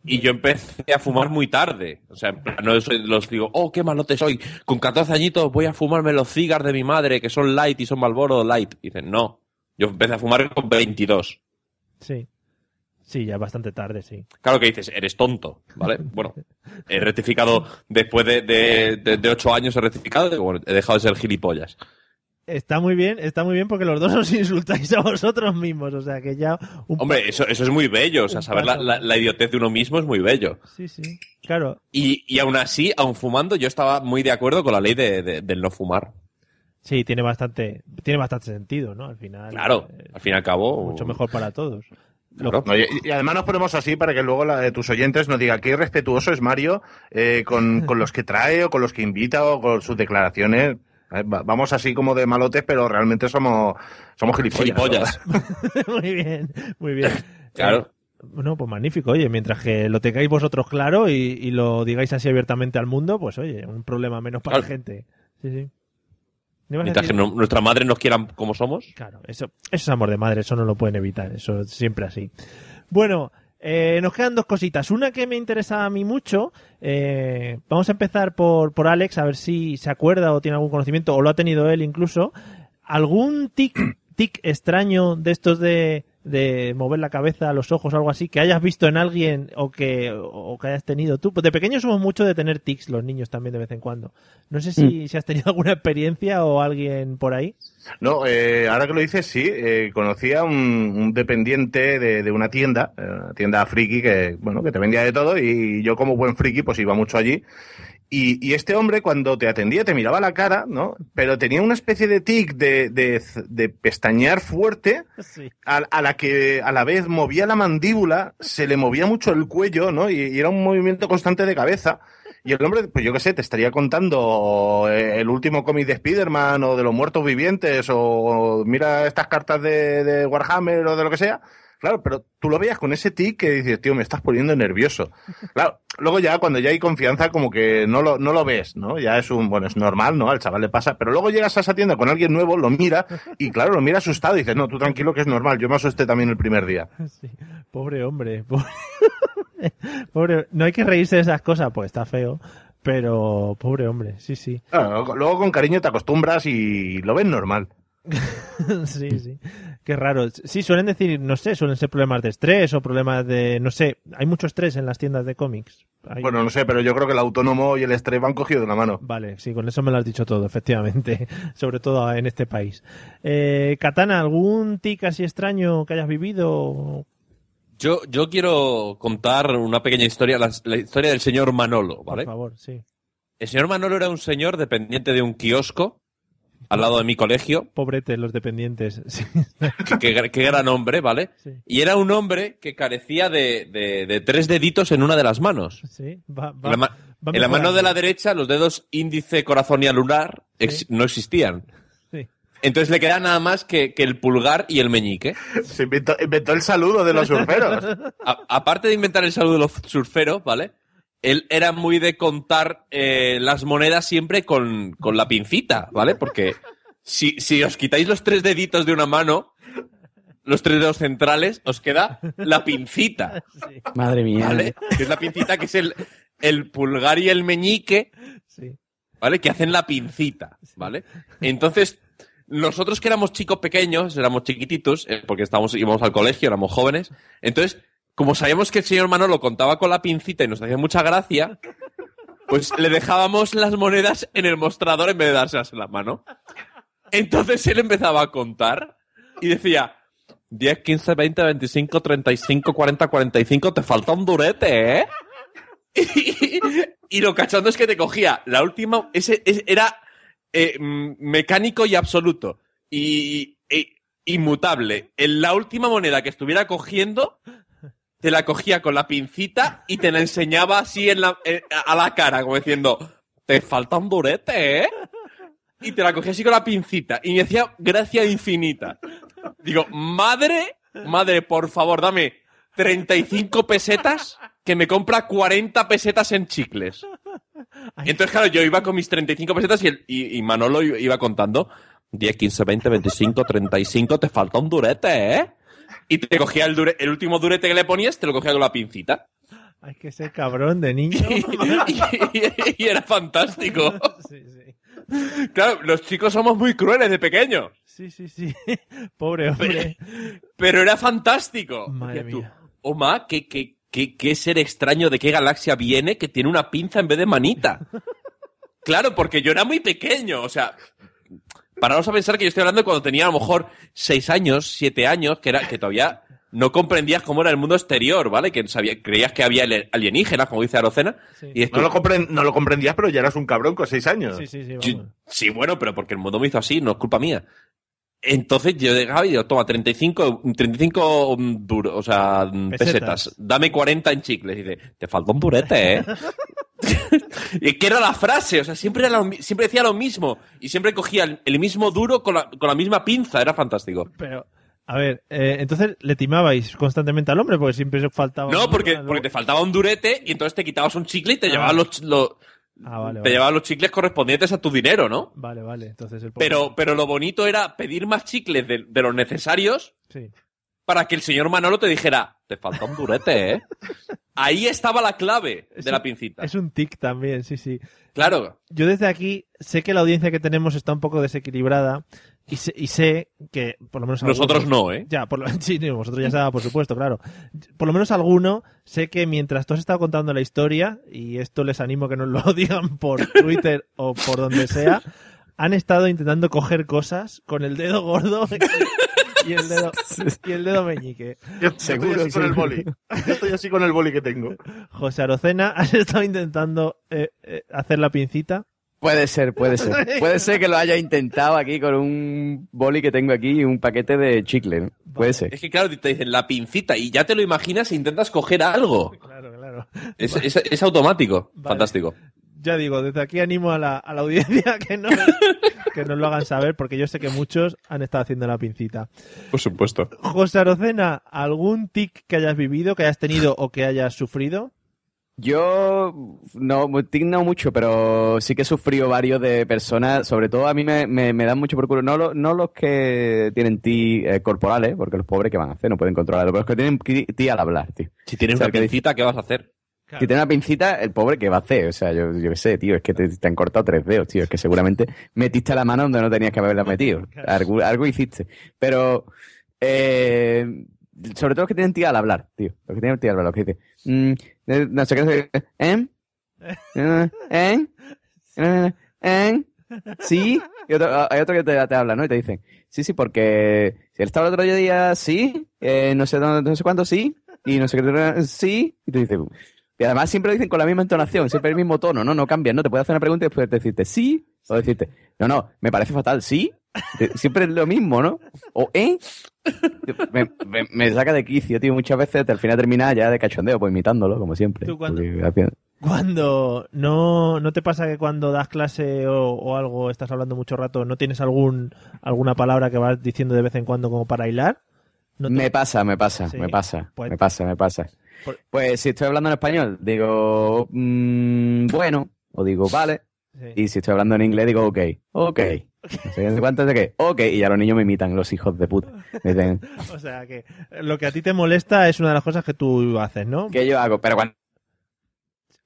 Y, y yo empecé a fumar muy tarde. O sea, en plan, no soy los digo, oh, qué malote soy. Con 14 añitos voy a fumarme los cigars de mi madre, que son light y son Malboro light. Y dicen, no. Yo empecé a fumar con 22. Sí. Sí, ya es bastante tarde, sí. Claro que dices, eres tonto, ¿vale? Bueno, he rectificado después de, de, de, de 8 años, he rectificado, bueno, he dejado de ser gilipollas. Está muy bien, está muy bien porque los dos os insultáis a vosotros mismos, o sea que ya un Hombre, eso, eso es muy bello, o sea, saber la, la, la idiotez de uno mismo es muy bello. Sí, sí. Claro, Y, y aún así, aún fumando, yo estaba muy de acuerdo con la ley de, de- del no fumar. sí, tiene bastante, tiene bastante sentido, ¿no? Al final. Claro, eh, al fin y al cabo. mucho mejor para todos. Claro. No, y, y además nos ponemos así para que luego la de tus oyentes nos diga qué irrespetuoso es Mario eh, con, con los que trae o con los que invita o con sus declaraciones. Va- Vamos así como de malotes, pero realmente somos, somos gilipollas. Gilipollas. muy bien, muy bien. Claro. Eh, bueno, pues magnífico. Oye, mientras que lo tengáis vosotros claro y, y lo digáis así abiertamente al mundo, pues oye, un problema menos para Claro. la gente. Sí, sí. ¿No Mientras que decir? no- nuestras madres nos quieran como somos. Claro, eso, eso es amor de madre, eso no lo pueden evitar, eso es siempre así. Bueno, eh, nos quedan dos cositas. Una que me interesa a mí mucho, eh, vamos a empezar por, por Alex, a ver si se acuerda o tiene algún conocimiento, o lo ha tenido él incluso. ¿Algún tic, tic extraño de estos de, de mover la cabeza, los ojos, algo así, que hayas visto en alguien o que, o que hayas tenido tú? Pues de pequeños somos mucho de tener tics los niños también de vez en cuando. No sé si, si has tenido alguna experiencia o alguien por ahí. No, eh, ahora que lo dices, sí, eh, conocí a un, un dependiente de, de una tienda, eh, una tienda friki que, bueno, que te vendía de todo y yo como buen friki pues iba mucho allí. Y, y este hombre cuando te atendía te miraba la cara, ¿no? Pero tenía una especie de tic de, de, de pestañear fuerte Sí. a, a la que a la vez movía la mandíbula, se le movía mucho el cuello, ¿no? Y, y era un movimiento constante de cabeza. Y el hombre, pues yo qué sé, te estaría contando eh, el último cómic de Spider-Man o de los muertos vivientes o, o mira estas cartas de, de Warhammer o de lo que sea. Claro, pero tú lo veías con ese tic que dices, tío, me estás poniendo nervioso. Claro, luego ya cuando ya hay confianza como que no lo, no lo ves, ¿no? Ya es un, bueno, es normal, ¿no? Al chaval le pasa, pero luego llegas a esa tienda con alguien nuevo, lo mira y claro, lo mira asustado y dices, no, tú tranquilo que es normal, yo me asusté también el primer día. Sí. Pobre hombre. Pobre... pobre- No hay que reírse de esas cosas, pues está feo. Pero pobre hombre, sí, sí. Claro, luego con cariño te acostumbras y lo ves normal. sí, sí. Qué raro. Sí, suelen decir, no sé, suelen ser problemas de estrés o problemas de, no sé, hay mucho estrés en las tiendas de cómics. Hay- Bueno, no sé, pero yo creo que el autónomo y el estrés van cogidos de la mano. Vale, sí, con eso me lo has dicho todo, efectivamente. Sobre todo en este país. Eh, Katana, ¿algún tic así extraño que hayas vivido? Yo, yo quiero contar una pequeña historia, la, la historia del señor Manolo, Por ¿vale? favor, sí. El señor Manolo era un señor dependiente de un kiosco al lado de mi colegio. Pobrete, los dependientes. Sí, que- Qué qué gran hombre, ¿vale? sí. Y era un hombre que carecía de, de- de tres deditos en una de las manos. sí, va, va- En la, ma- va en la mano de la derecha, los dedos índice, corazón y alunar ex- Sí. no existían. Entonces le queda nada más que, que el pulgar y el meñique. Se inventó, inventó el saludo de los surferos. A- aparte de inventar el saludo de los surferos, ¿vale? Él era muy de contar eh, las monedas siempre con, con la pincita, ¿vale? Porque si, si os quitáis los tres deditos de una mano, los tres dedos centrales, os queda la pincita, Sí, Madre mía. ¿vale? Que es la pincita que es el, el pulgar y el meñique, sí. ¿vale? Que hacen la pincita, ¿vale? Entonces, nosotros que éramos chicos pequeños, éramos chiquititos, eh, porque estábamos, íbamos al colegio, éramos jóvenes, entonces, como sabíamos que el señor Manolo contaba con la pincita y nos hacía mucha gracia, pues le dejábamos las monedas en el mostrador en vez de dárselas en la mano. Entonces él empezaba a contar y decía, 10, 15, 20, 25, 35, 40, 45, te falta un durete, ¿eh? Y, y lo cachondo es que te cogía la última, ese, ese era eh, mecánico y absoluto y, e- inmutable. En la última moneda que estuviera cogiendo, te la cogía con la pincita y te la enseñaba así en la, eh, a la cara, como diciendo, te falta un durete, ¿eh? Y te la cogía así con la pincita y me hacía gracia infinita. Digo, madre, madre, por favor, dame 35 pesetas que me compra 40 pesetas en chicles. Entonces, claro, yo iba con mis 35 pesetas y, el- y, y Manolo iba contando 10, 15, 20, 25, 35, te falta un durete, ¿eh? Y te cogía el, dure- el último durete que le ponías, te lo cogía con la pincita. Hay que ser cabrón de niño. Y, y- y era fantástico. Sí, sí. Claro, los chicos somos muy crueles de pequeños. Sí, sí, sí. Pobre hombre. Pero era fantástico. Madre tú, mía. Oma, ¿qué, qué, qué, qué ser extraño de qué galaxia viene que tiene una pinza en vez de manita? claro, porque yo era muy pequeño. O sea, pararos a pensar que yo estoy hablando de cuando tenía a lo mejor seis años, siete años, que, era, que todavía no comprendías cómo era el mundo exterior, ¿vale? Que sabía, creías que había alienígenas, como dice Arocena. Sí. Y esto, No lo, compren- no lo comprendías, pero ya eras un cabrón con seis años. Sí, sí, sí. yo- sí, bueno, pero porque el mundo me hizo así, no es culpa mía. Entonces yo llegaba y digo, toma, 35, 35 mm, duro, o sea, mm, Pesetas. pesetas. Dame 40 en chicles. Y dice, te falta un durete, ¿eh? y que era la frase, o sea, siempre, era lo siempre decía lo mismo. Y siempre cogía el, el mismo duro con la, con la misma pinza, era fantástico. Pero, a ver, eh, entonces le timabais constantemente al hombre porque siempre faltaba. No, porque, porque te faltaba un durete y entonces te quitabas un chicle y te Ah. llevabas los, los- Ah, vale, te vale. llevabas los chicles correspondientes a tu dinero, ¿no? Vale, vale. Entonces el pobre- Pero, pero lo bonito era pedir más chicles de, de los necesarios Sí. Para que el señor Manolo te dijera, te falta un durete, ¿eh? Ahí estaba la clave Es de un- la pincita. Es un tic también, sí, sí. Claro. Yo desde aquí sé que la audiencia que tenemos está un poco desequilibrada y sé, y sé que, por lo menos Nosotros algunos- no, ¿eh? Ya, por lo, sí, vosotros ya sabéis, por supuesto, claro. Por lo menos alguno, sé que mientras tú has estado contando la historia, y esto les animo a que nos lo digan por Twitter o por donde sea, han estado intentando coger cosas con el dedo gordo y el dedo, y el dedo meñique. Yo, yo Seguro, estoy así con el boli. Yo estoy así con el boli que tengo. José Arocena, has estado intentando eh, eh, hacer la pincita. Puede ser, puede ser. Puede ser que lo haya intentado aquí con un boli que tengo aquí y un paquete de chicle. ¿no? Puede ser. Es que claro, te dicen la pincita y ya te lo imaginas e intentas coger algo. Claro, claro. Es, es- es automático. Vale. Fantástico. Ya digo, desde aquí animo a la, a la audiencia que nos, que nos lo hagan saber, porque yo sé que muchos han estado haciendo la pincita. Por supuesto. José Arocena, ¿algún tic que hayas vivido, que hayas tenido o que hayas sufrido? Yo no, tic no mucho, pero sí que he sufrido varios de personas, sobre todo a mí me, me, me dan mucho por culo, no, lo- no los que tienen ti eh, corporales, porque los pobres que van a hacer no pueden controlarlo, pero los que tienen ti, al hablar, tío. Si tienes O sea, una que- pincita, ¿qué vas a hacer? Si tiene una pincita, el pobre que va a hacer, o sea, yo, yo qué sé, tío, es que te, te han cortado tres dedos, tío, es que seguramente metiste la mano donde no tenías que haberla metido, algo, algo hiciste, pero eh, sobre todo los que tienen tía al hablar, tío, los que tienen tía al hablar, los que dicen, mm, eh, no sé qué, ¿eh? ¿Eh? ¿Eh? ¿Eh? ¿Sí? Y otro, hay otro que te, te habla, ¿no? Y te dicen, sí, sí, porque si él estaba el otro día, sí, eh, no sé dónde, no sé cuánto, sí, y no sé qué, sí, y tú dices, y además siempre lo dicen con la misma entonación, siempre el mismo tono, ¿no? No cambian, ¿no? Te puede hacer una pregunta y después decirte sí, o decirte, no, no, me parece fatal, sí. Te- Siempre es lo mismo, ¿no? O ¿eh? Me, me- me saca de quicio, tío, muchas veces al final termina ya de cachondeo, pues imitándolo, como siempre. ¿Tú? Porque Cuando no, no te pasa que cuando das clase o, o algo, estás hablando mucho rato, no tienes algún alguna palabra que vas diciendo de vez en cuando como para hilar. No te- Me pasa, me pasa, Sí, me pasa, pues- me pasa, me pasa. Pues si estoy hablando en español, digo mm, bueno, o digo vale. Sí. Y si estoy hablando en inglés, digo ok, ok. No sé cuánto de qué, ok. Y ya los niños me imitan, los hijos de puta. O sea que lo que a ti te molesta es una de las cosas que tú haces, ¿no? ¿qué yo hago? Pero cuando,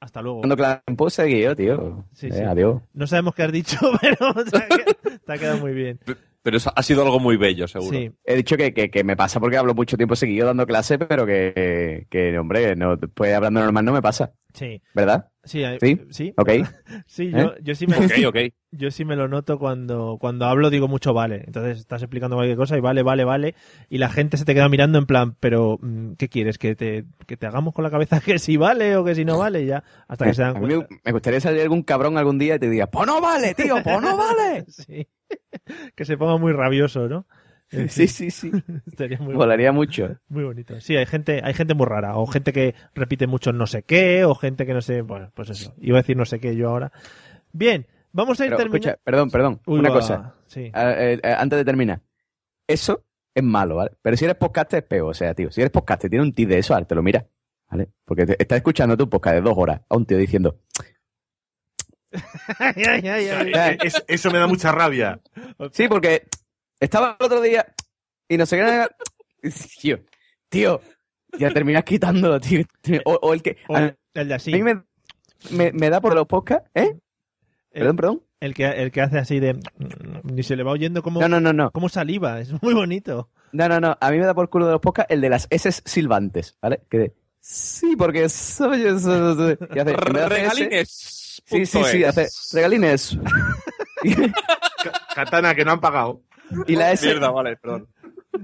Hasta luego. cuando claro, pues seguí yo, tío. Sí, Eh, sí. Adiós. No sabemos qué has dicho, pero que- te ha quedado muy bien. Pero eso ha sido algo muy bello, seguro. Sí, He dicho que, que, que me pasa porque hablo mucho tiempo seguido dando clase, pero que, que hombre, no, pues hablando normal no me pasa, sí, ¿verdad? sí, ¿Sí? sí. Ok. Sí, yo, yo sí me, Ok, ok. yo sí me lo noto cuando, cuando hablo, digo mucho vale. Entonces estás explicando cualquier cosa y vale, vale, vale. Y la gente se te queda mirando en plan, pero mm, ¿qué quieres? ¿Que te, que te hagamos con la cabeza que si vale o que si no vale? Y ya, hasta que se dan A mí me, cuenta. me gustaría salir algún cabrón algún día y te diga, pues no vale, tío, pues no vale. Sí. que se ponga muy rabioso, ¿no? Sí, sí, sí. Estaría muy, Molaría mucho. muy bonito. Sí, hay gente, hay gente muy rara. O gente que repite mucho no sé qué, o gente que no sé. Bueno, pues eso. Iba a decir no sé qué yo ahora. Bien, vamos a ir terminando. perdón, perdón, Uy, una va, cosa. Sí. Eh, eh, antes de terminar. Eso es malo, ¿vale? Pero si eres podcast es peor. O sea, tío, si eres podcast y tiene un tío de eso, ahora te lo mira. ¿Vale? Porque te, estás escuchando tu podcast de dos horas a un tío diciendo, Es- eso me da mucha rabia. sí, porque estaba el otro día y no sé qué. Tío, tío, ya terminas quitándolo, tío. O, o el que. O A, el de a así. mí me, me, me da por los podcasts, ¿eh? Perdón, perdón. El que, el que hace así de. Ni se le va oyendo como, No, no, no, no. como saliva. Es muy bonito. No, no, no. A mí me da por culo de los podcasts el de las S silbantes, ¿vale? Que de, sí, porque soy. Y hace, Regalines. Sí, sí, sí, es. hace regalines. Katana, que no han pagado. y la S, Mierda, vale, perdón.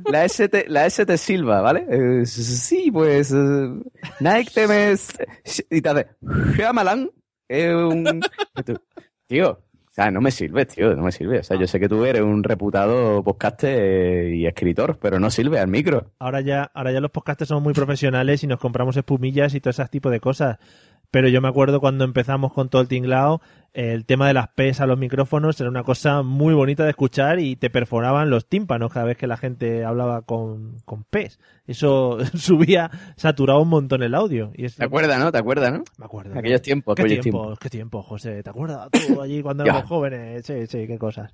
la S te, la S te silba, ¿vale? Eh, sí, pues, eh, Nike te me... Y te hace, Shyamalan, eh, un... y tú, Tío, o sea, no me sirve, tío, no me sirve. O sea, yo sé que tú eres un reputado podcaster y escritor, pero no sirve al micro. Ahora ya, ahora ya los podcasters somos muy profesionales y nos compramos espumillas y todo ese tipo de cosas. Pero yo me acuerdo cuando empezamos con todo el tinglao, el tema de las P's a los micrófonos era una cosa muy bonita de escuchar y te perforaban los tímpanos cada vez que la gente hablaba con, con P's. Eso subía, saturaba un montón el audio. Y es ¿Te acuerdas, no? ¿Te acuerdas, no? Me acuerdo. Aquellos tiempos, ¿Qué aquellos tiempo, tiempos. qué tiempo, José? ¿Te acuerdas tú allí cuando éramos jóvenes? Sí, sí, qué cosas.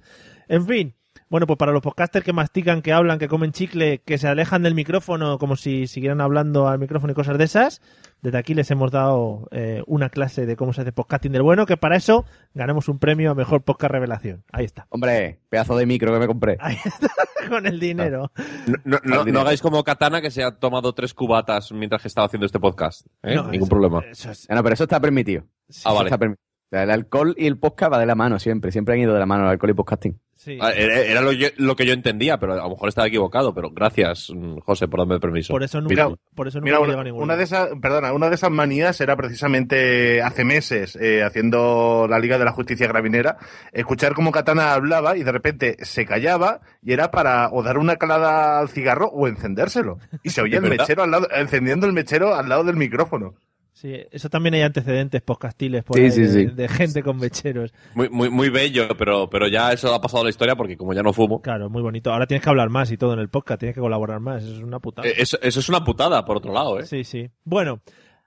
En fin, bueno, pues para los podcasters que mastican, que hablan, que comen chicle, que se alejan del micrófono como si siguieran hablando al micrófono y cosas de esas, desde aquí les hemos dado eh, una clase de cómo se hace podcasting del bueno, que para eso ganamos un premio a Mejor Podcast Revelación. Ahí está. Hombre, pedazo de micro que me compré. Ahí está, con el dinero. No, no- no- Al dinero. no hagáis como Katana que se ha tomado tres cubatas mientras que estaba haciendo este podcast. ¿eh? No, Ningún eso- problema. eso es- No, pero eso está permitido. sí, Ah, vale. está permitido. O sea, el alcohol y el podcast va de la mano siempre. Siempre han ido de la mano el alcohol y podcasting. sí. Ah, Era era lo, yo- lo que yo entendía, pero a lo mejor estaba equivocado. Pero gracias, mm, José, por darme el permiso. Por eso nunca, Mira, por eso nunca Mira, una, ningún una lado. de esas, perdona, una de esas manías era precisamente hace meses, eh, haciendo la Liga de la Justicia Gravinera, escuchar cómo Katana hablaba y de repente se callaba y era para o dar una calada al cigarro o encendérselo. Y se oía el ¿Verdad? mechero al lado, encendiendo el mechero al lado del micrófono. Sí, eso también hay antecedentes podcastiles por Sí, ahí sí, de, sí. de gente con mecheros. Muy, muy, muy bello, pero, pero ya eso ha pasado a la historia porque como ya no fumo. Claro, muy bonito. Ahora tienes que hablar más y todo en el podcast, tienes que colaborar más. Eso es una putada. eh, Eso, eso es una putada, por otro lado, ¿eh? Sí, sí. Bueno,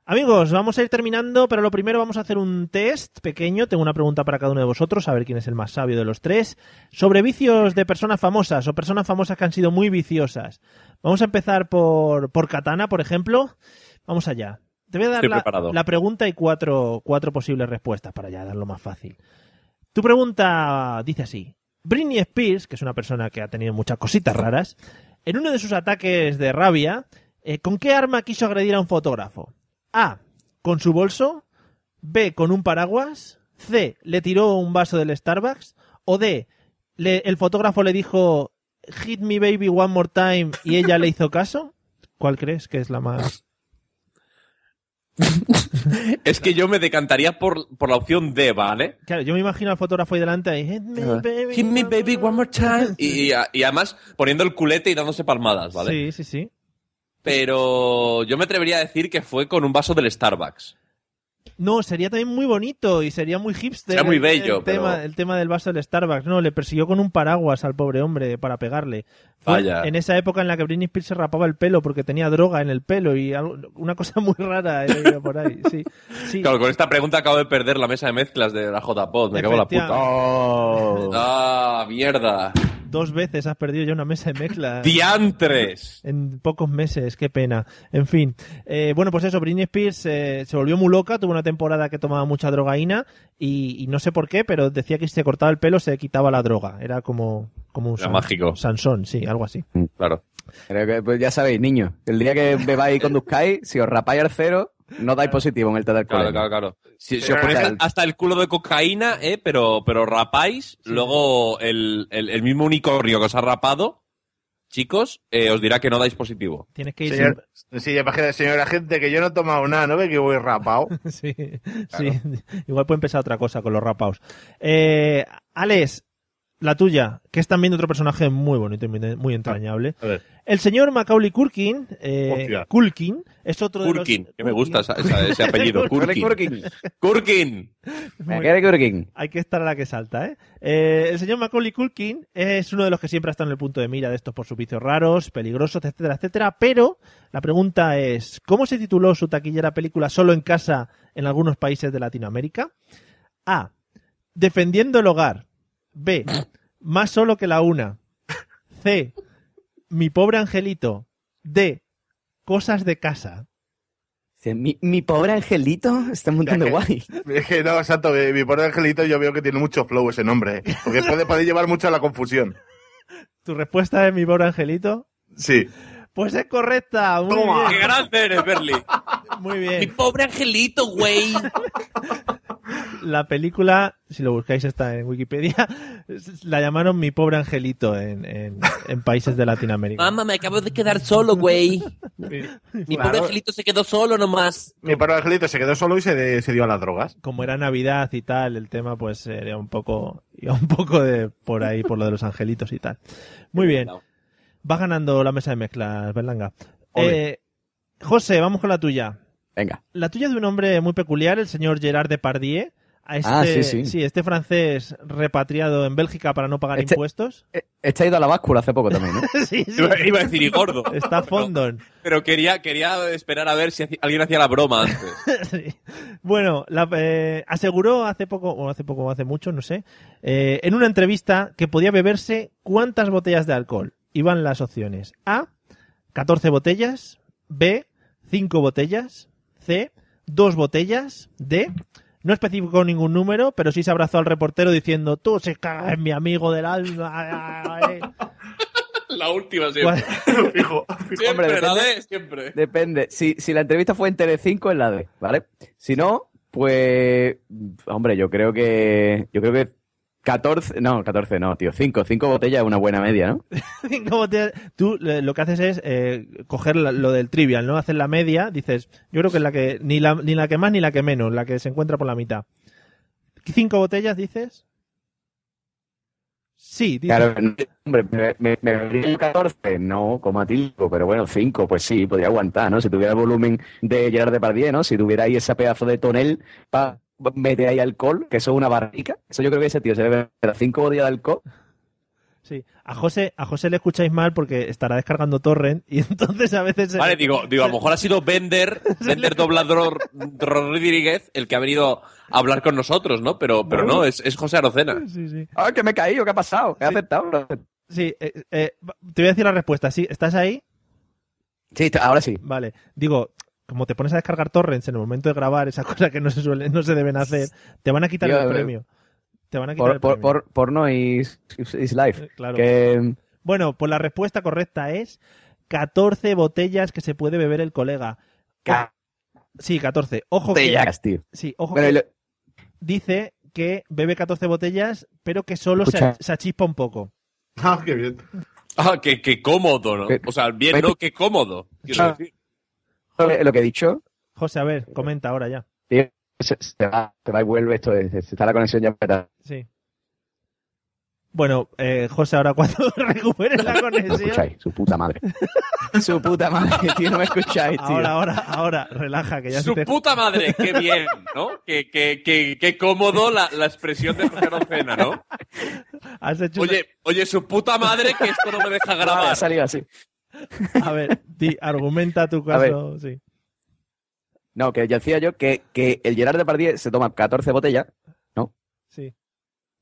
amigos, vamos a ir terminando, pero lo primero vamos a hacer un test pequeño. Tengo una pregunta para cada uno de vosotros, a ver quién es el más sabio de los tres. Sobre vicios de personas famosas o personas famosas que han sido muy viciosas. Vamos a empezar por, por Katana, por ejemplo. Vamos allá. Te voy a dar la, pregunta y cuatro, cuatro posibles respuestas para ya darlo más fácil. Tu pregunta dice así. Britney Spears, que es una persona que ha tenido muchas cositas raras, en uno de sus ataques de rabia, eh, ¿con qué arma quiso agredir a un fotógrafo? A. Con su bolso. B. Con un paraguas. C. Le tiró un vaso del Starbucks. O D. le- el fotógrafo le dijo Hit me baby one more time y ella le hizo caso. ¿Cuál crees que es la más...? Es que yo me decantaría por, por la opción D, ¿vale? Claro, yo me imagino al fotógrafo ahí delante ahí, Hit me baby, Hit me baby one more time. Y, y, y además poniendo el culete y dándose palmadas, ¿vale? Sí, sí, sí. Pero yo me atrevería a decir que fue con un vaso del Starbucks. No, sería también muy bonito y sería muy hipster. Sería muy el- bello, el, tema, pero- el tema del vaso del Starbucks. No, le persiguió con un paraguas al pobre hombre para pegarle. Fue Vaya. en esa época en la que Britney Spears se rapaba el pelo porque tenía droga en el pelo y algo- una cosa muy rara por ahí. Sí, sí. Claro, con esta pregunta acabo de perder la mesa de mezclas de la JPod. Me cago en la puta. Oh. Ah, mierda. Dos veces has perdido ya una mesa de mezcla. Diantres. En pocos meses, qué pena. En fin. Eh, bueno, pues eso, Britney Spears eh, se volvió muy loca, tuvo una temporada que tomaba mucha drogaína y, y no sé por qué, pero decía que si se cortaba el pelo se quitaba la droga. Era como, como un Era mágico. Sansón, sí, algo así. Claro. Pero que, pues ya sabéis, niños, el día que bebáis y conduzcáis, si os rapáis al cero, no dais positivo en el test del Claro, claro, claro. Si, os ponéis el- hasta el culo de cocaína, eh, pero, pero rapáis, luego el, el, el mismo unicornio que os ha rapado, chicos, eh, os dirá que no dais positivo. Tienes que ir Señor, sí, imagínate, señora gente, que yo no he tomado nada, ¿no ve que voy rapado? Sí, sí. Igual puede empezar otra cosa con los rapaos. Eh, Alex, la tuya, que es también otro personaje muy bonito y muy, entrañable. A ver. El señor Macaulay Culkin, eh, Hostia. Culkin, es otro de Kurkin, los... que me gusta esa- esa- ese apellido. Quiere Kurkin. Hay que estar a la que salta, ¿eh? Eh, El señor Macaulay Culkin es uno de los que siempre está en el punto de mira de estos por sus vicios raros, peligrosos, etcétera, etcétera. Pero la pregunta es, ¿cómo se tituló su taquillera película Solo en casa en algunos países de Latinoamérica? A. Defendiendo el hogar. B. Más solo que la una. C. Mi pobre angelito. D. Cosas de casa. Mi, mi pobre angelito está de Ya guay. Es que no, exacto, mi, mi pobre angelito yo veo que tiene mucho flow ese nombre, ¿eh? porque puede, puede llevar mucho a la confusión. ¿Tu respuesta es mi pobre angelito? Sí. Pues es correcta. Muy Toma. ¡Qué bien. grande eres, Berly! Muy Mi bien. pobre angelito, güey. La película, si lo buscáis está en Wikipedia, la llamaron Mi pobre angelito en, en- en países de Latinoamérica. Mamá, me acabo de quedar solo, güey. Mi Claro. pobre angelito se quedó solo nomás. Mi pobre angelito se quedó solo y se, de- se dio a las drogas. Como era Navidad y tal, el tema pues era un poco, iba un poco de por ahí, por lo de los angelitos y tal. Muy bien. Va ganando la mesa de mezclas, Berlanga. Eh, José, vamos con la tuya. Venga. La tuya es de un hombre muy peculiar, el señor Gerard Depardieu. A este, Ah, sí, sí. este francés repatriado en Bélgica para no pagar Este- impuestos. Eh, Este ha ido a la báscula hace poco también, ¿no? sí, sí. Iba, iba a decir y gordo. Está fondon. Pero quería, quería esperar a ver si alguien hacía la broma antes. Sí. Bueno, la- eh, aseguró hace poco, o hace poco o hace mucho, no sé, eh, en una entrevista que podía beberse cuántas botellas de alcohol. Iban las opciones. A, 14 botellas. B, 5 botellas. C, 2 botellas. D, no especificó ningún número, pero sí se abrazó al reportero diciendo, tú se cagas en mi amigo del alma. Ay". La última siempre. ¿Cuál- Fijo. Siempre, Hombre, la depende- D, siempre. Depende. Si, si la entrevista fue en Telecinco, es la D, ¿vale? Si no, pues. Hombre, yo creo que. Yo creo que 14. No, 14 no, tío. 5. 5 botellas es una buena media, ¿no? Cinco botellas. Tú eh, lo que haces es eh, coger lo del trivial, ¿no? Hacer la media, dices, yo creo que es la que, ni la, ni la que más ni la que menos, la que se encuentra por la mitad. ¿Cinco botellas, dices? Sí, dices. Claro, no, hombre, me, me, me bebería un 14, no, como a ti, pero bueno, 5, pues sí, podría aguantar, ¿no? Si tuviera el volumen de Gerard Depardieu, ¿no? Si tuviera ahí ese pedazo de tonel para meter ahí alcohol, que eso es una barrica, eso yo creo que ese tío se bebe 5 botellas de alcohol. Sí. A José, a José le escucháis mal porque estará descargando torrent y entonces a veces... se- Vale, digo, digo, a lo mejor ha sido Bender, Bender Doblador Rodríguez el que ha venido a hablar con nosotros, ¿no? Pero, pero no, es, es José Arocena. Sí, sí. ¡Ah, que me he caído! ¿Qué ha pasado? ¿He Sí. aceptado? Sí, eh, eh, te voy a decir la respuesta. ¿Sí? ¿Estás ahí? Sí, ahora sí. Vale. Digo, como te pones a descargar torrents en el momento de grabar, esas cosas que no se suelen, no se deben hacer, te van a quitar Yo, el premio. Te van a quitar Por, el por, premio. por, porno is, is life. Eh, Claro. Que, Bueno, pues la respuesta correcta es 14 botellas que se puede beber el colega. Ca- Sí, 14. Ojo que, botellas, tío. sí, ojo Bueno, que y lo- dice que bebe 14 botellas, pero que solo se, se achispa un poco. Ah, qué bien. Ah, qué, qué cómodo, ¿no? O sea, bien, ¿no? Qué cómodo. Quiero Ah. decir. Lo que he dicho, José, a ver, comenta ahora ya. tío, se, se va, se va y vuelve esto, es- está la conexión ya. para- Sí. Bueno, eh, José, ahora cuando recuperes la ¿Me conexión. escucháis? Su puta madre. Su puta madre, tío, no me escucháis, tío. Ahora, ahora, ahora, relaja, que ya Su se te... puta madre, qué bien, ¿no? Qué, qué, qué, qué cómodo la, la expresión de José Arocena, ¿no? has hecho Oye, oye, su puta madre que esto no me deja Ah, ha grabar. salido así. A ver, di, argumenta tu caso. Sí. No, que ya decía yo que, que el Gerard Depardieu se toma 14 botellas, Sí.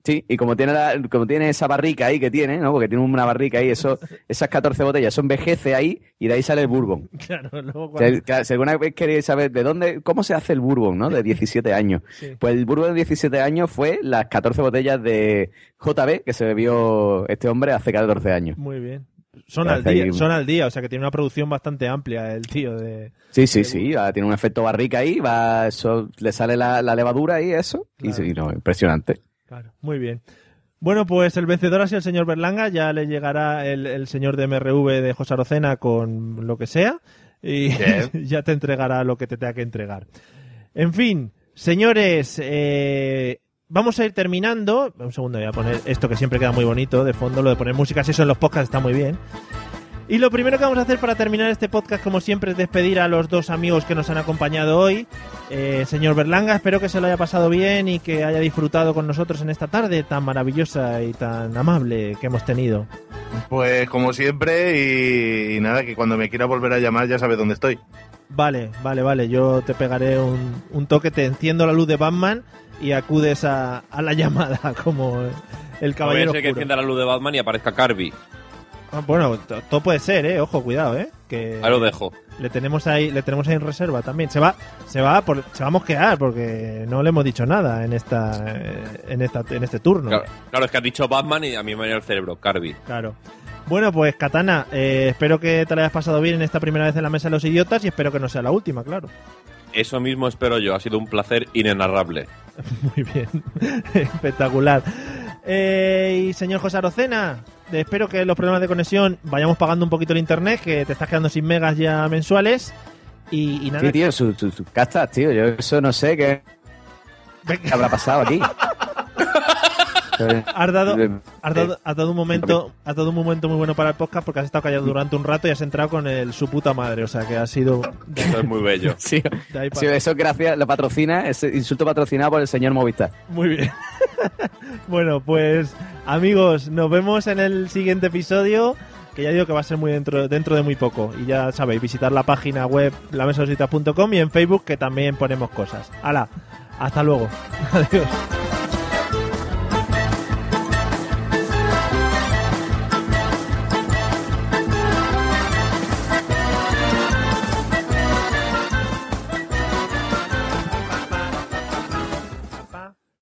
sí, y como tiene, la- como tiene esa barrica ahí que tiene, ¿no? Porque tiene una barrica ahí, eso, esas 14 botellas, eso envejece ahí y de ahí sale el bourbon. Claro, luego cuando... claro, si alguna vez queréis saber de dónde, cómo se hace el bourbon, ¿no? De 17 años. Sí. Pues el bourbon de 17 años fue las 14 botellas de JB que se bebió este hombre hace 14 años. Muy bien. Son al, día, ahí. son al día, o sea que tiene una producción bastante amplia el tío de... Sí, sí, sí, va, tiene un efecto barrica ahí, va, eso, le sale la, la levadura y eso, y, no, impresionante. Claro, muy bien. Bueno, pues el vencedor ha sido el señor Berlanga, ya le llegará el, el señor de MRV de José Arocena con lo que sea y ya te entregará lo que te tenga que entregar. En fin, señores, eh, vamos a ir terminando. Un segundo, voy a poner esto que siempre queda muy bonito de fondo, lo de poner música, si eso en los podcasts está muy bien. Y lo primero que vamos a hacer para terminar este podcast, como siempre, es despedir a los dos amigos que nos han acompañado hoy. Eh, señor Berlanga, espero que se lo haya pasado bien y que haya disfrutado con nosotros en esta tarde tan maravillosa y tan amable que hemos tenido. Pues como siempre y, y nada, que cuando me quiera volver a llamar ya sabes dónde estoy. Vale, vale, vale. Yo te pegaré un, un toque, te enciendo la luz de Batman y acudes a, a la llamada como el caballero ser que encienda la luz de Batman y aparezca Carby. Ah, Bueno, to- todo puede ser, eh. Ojo, cuidado, eh. Que Ahí lo dejo. le tenemos ahí, le tenemos ahí en reserva también. Se va, se va, por, se va a mosquear porque no le hemos dicho nada en esta, eh, en esta, en este turno. Claro, claro, es que has dicho Batman y a mí me viene el cerebro, Carby. Claro. Bueno, pues Katana, eh, espero que te la hayas pasado bien en esta primera vez en la mesa de los idiotas y espero que no sea la última, claro. Eso mismo espero yo, ha sido un placer inenarrable. Muy bien, espectacular. Eh, y señor José Arocena, eh, espero que los problemas de conexión vayamos pagando un poquito el internet, que te estás quedando sin megas ya mensuales. Y, y nada, Sí, tío, sus su, sus castas, tío, yo eso no sé qué venga, habrá pasado aquí. has dado, has dado, has dado un momento, has dado un momento muy bueno para el podcast porque has estado callado durante un rato y has entrado con el su puta madre, o sea que ha sido Eso es muy bello. Sí, de ahí sí, eso gracias, lo patrocina, ese insulto patrocinado por el señor Movistar. Muy bien. bueno, pues amigos, nos vemos en el siguiente episodio, que ya digo que va a ser muy dentro, dentro de muy poco. Y ya sabéis, visitar la página web lamesositas.com y en Facebook que también ponemos cosas. ¡Hala! Hasta luego. Adiós.